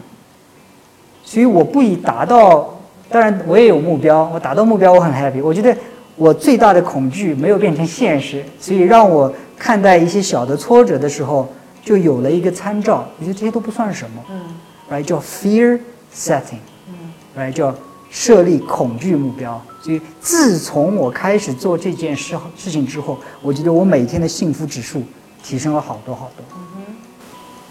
所以我不以达到，当然我也有目标，我达到目标我很 happy。我觉得我最大的恐惧没有变成现实，所以让我看待一些小的挫折的时候，就有了一个参照。我觉得这些都不算什么，嗯，right 叫 fear setting，嗯，right 叫设立恐惧目标。所以自从我开始做这件事事情之后，我觉得我每天的幸福指数提升了好多好多。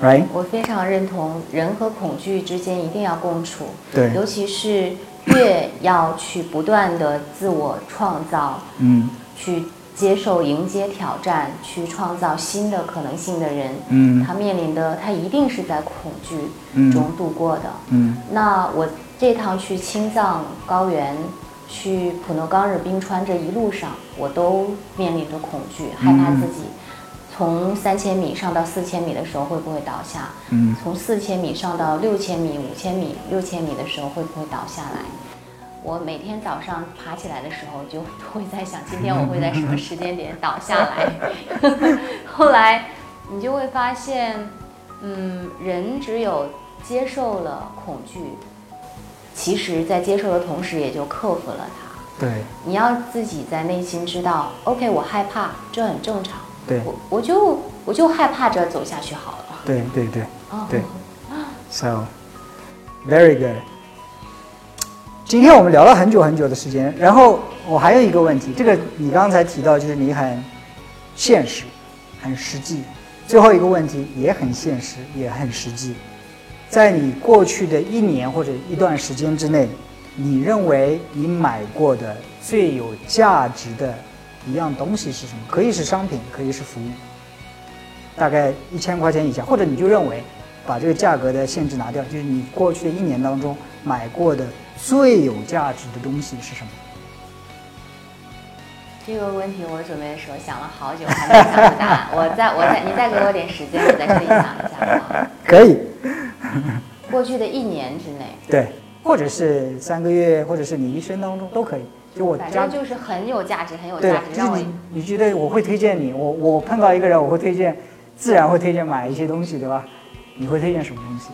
Right？我非常认同，人和恐惧之间一定要共处。对。尤其是越要去不断的自我创造，嗯，去接受、迎接挑战、去创造新的可能性的人，嗯，他面临的他一定是在恐惧中度过的。嗯。那我这趟去青藏高原、去普诺冈日冰川这一路上，我都面临着恐惧，害怕自己。从三千米上到四千米的时候会不会倒下？嗯，从四千米上到六千米、五千米、六千米的时候会不会倒下来？我每天早上爬起来的时候就会在想，今天我会在什么时间点倒下来？后来你就会发现，嗯，人只有接受了恐惧，其实在接受的同时也就克服了它。对，你要自己在内心知道，OK，我害怕，这很正常。对，我我就我就害怕着走下去好了。对对对，对。So very good。今天我们聊了很久很久的时间，然后我还有一个问题，这个你刚才提到就是你很现实，很实际。最后一个问题也很现实，也很实际。在你过去的一年或者一段时间之内，你认为你买过的最有价值的？一样东西是什么？可以是商品，可以是服务，大概一千块钱以下，或者你就认为把这个价格的限制拿掉，就是你过去的一年当中买过的最有价值的东西是什么？这个问题我准备的时候想了好久，还没想到答案。我再我再你再给我点时间，我再可以想一下啊。可以。过去的一年之内。对，或者是三个月，或者是你一生当中都可以。就我反正就是很有价值，很有价值。就是你，你觉得我会推荐你？我我碰到一个人，我会推荐，自然会推荐买一些东西，对吧？你会推荐什么东西？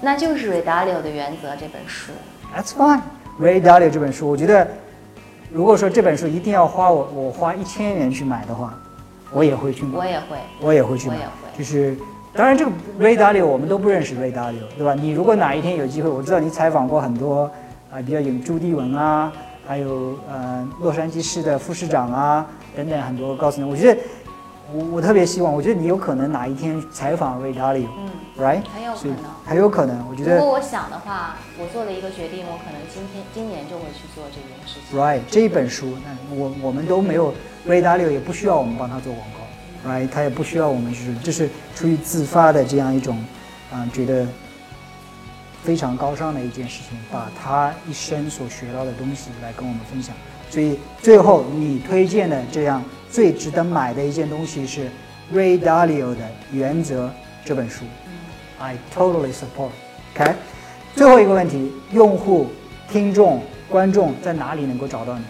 那就是《Ray Dalio 的原则》这本书。That's fine，《Ray Dalio》这本书，我觉得，如果说这本书一定要花我我花一千元去买的话，我也会去买。我也会。我也会去买。我也会。就是，当然这个《Ray Dalio》我们都不认识《Ray Dalio》，对吧？你如果哪一天有机会，我知道你采访过很多。啊，比较有朱棣文啊，还有呃洛杉矶市的副市长啊，等等很多告诉你，我觉得我我特别希望，我觉得你有可能哪一天采访 Ray Dalio，嗯，right，很有可能，很有可能，我觉得。如果我想的话，我做了一个决定，我可能今天今年就会去做这件事情。Right，这一本书，那我我们都没有 Ray Dalio，也不需要我们帮他做广告，right，他也不需要我们就是就是出于自发的这样一种，嗯，觉得。非常高尚的一件事情，把他一生所学到的东西来跟我们分享。所以最后你推荐的这样最值得买的一件东西是 Ray Dalio 的《原则》这本书。I totally support。OK，最后一个问题：用户、听众、观众在哪里能够找到你？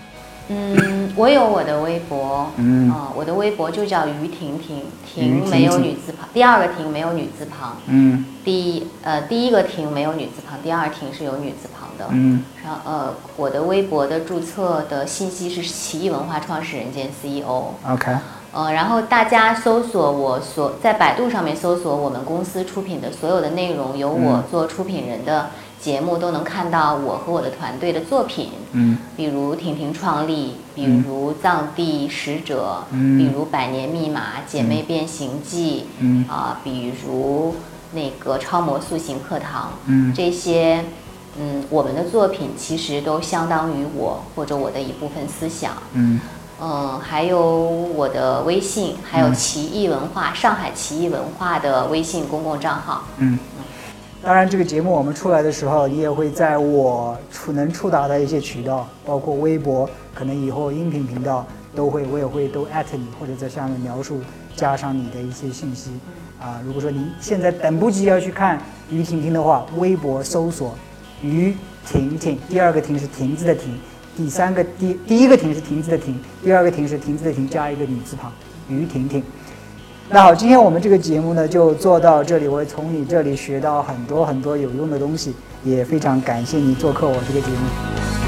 嗯，我有我的微博，嗯，啊，我的微博就叫于婷婷，婷没有女字旁，第二个婷没有女字旁，嗯，第呃第一个婷没有女字旁，第二婷是有女字旁的，嗯，然后呃我的微博的注册的信息是奇异文化创始人兼 CEO，OK，呃，然后大家搜索我所在百度上面搜索我们公司出品的所有的内容，有我做出品人的。节目都能看到我和我的团队的作品，嗯，比如婷婷创立，比如藏地使者，嗯，比如百年密码姐妹变形记，嗯，啊，比如那个超模塑形课堂，嗯，这些，嗯，我们的作品其实都相当于我或者我的一部分思想，嗯，嗯，还有我的微信，还有奇异文化上海奇异文化的微信公共账号，嗯。当然，这个节目我们出来的时候，你也会在我触能触达的一些渠道，包括微博，可能以后音频频道都会我也会都艾特你，或者在下面描述加上你的一些信息。啊，如果说您现在等不及要去看于婷婷的话，微博搜索于婷婷，第二个婷是亭子的亭，第三个第第一个婷是亭子的亭，第二个婷是亭子的亭加一个女字旁，于婷婷。那好，今天我们这个节目呢就做到这里。我从你这里学到很多很多有用的东西，也非常感谢你做客我这个节目。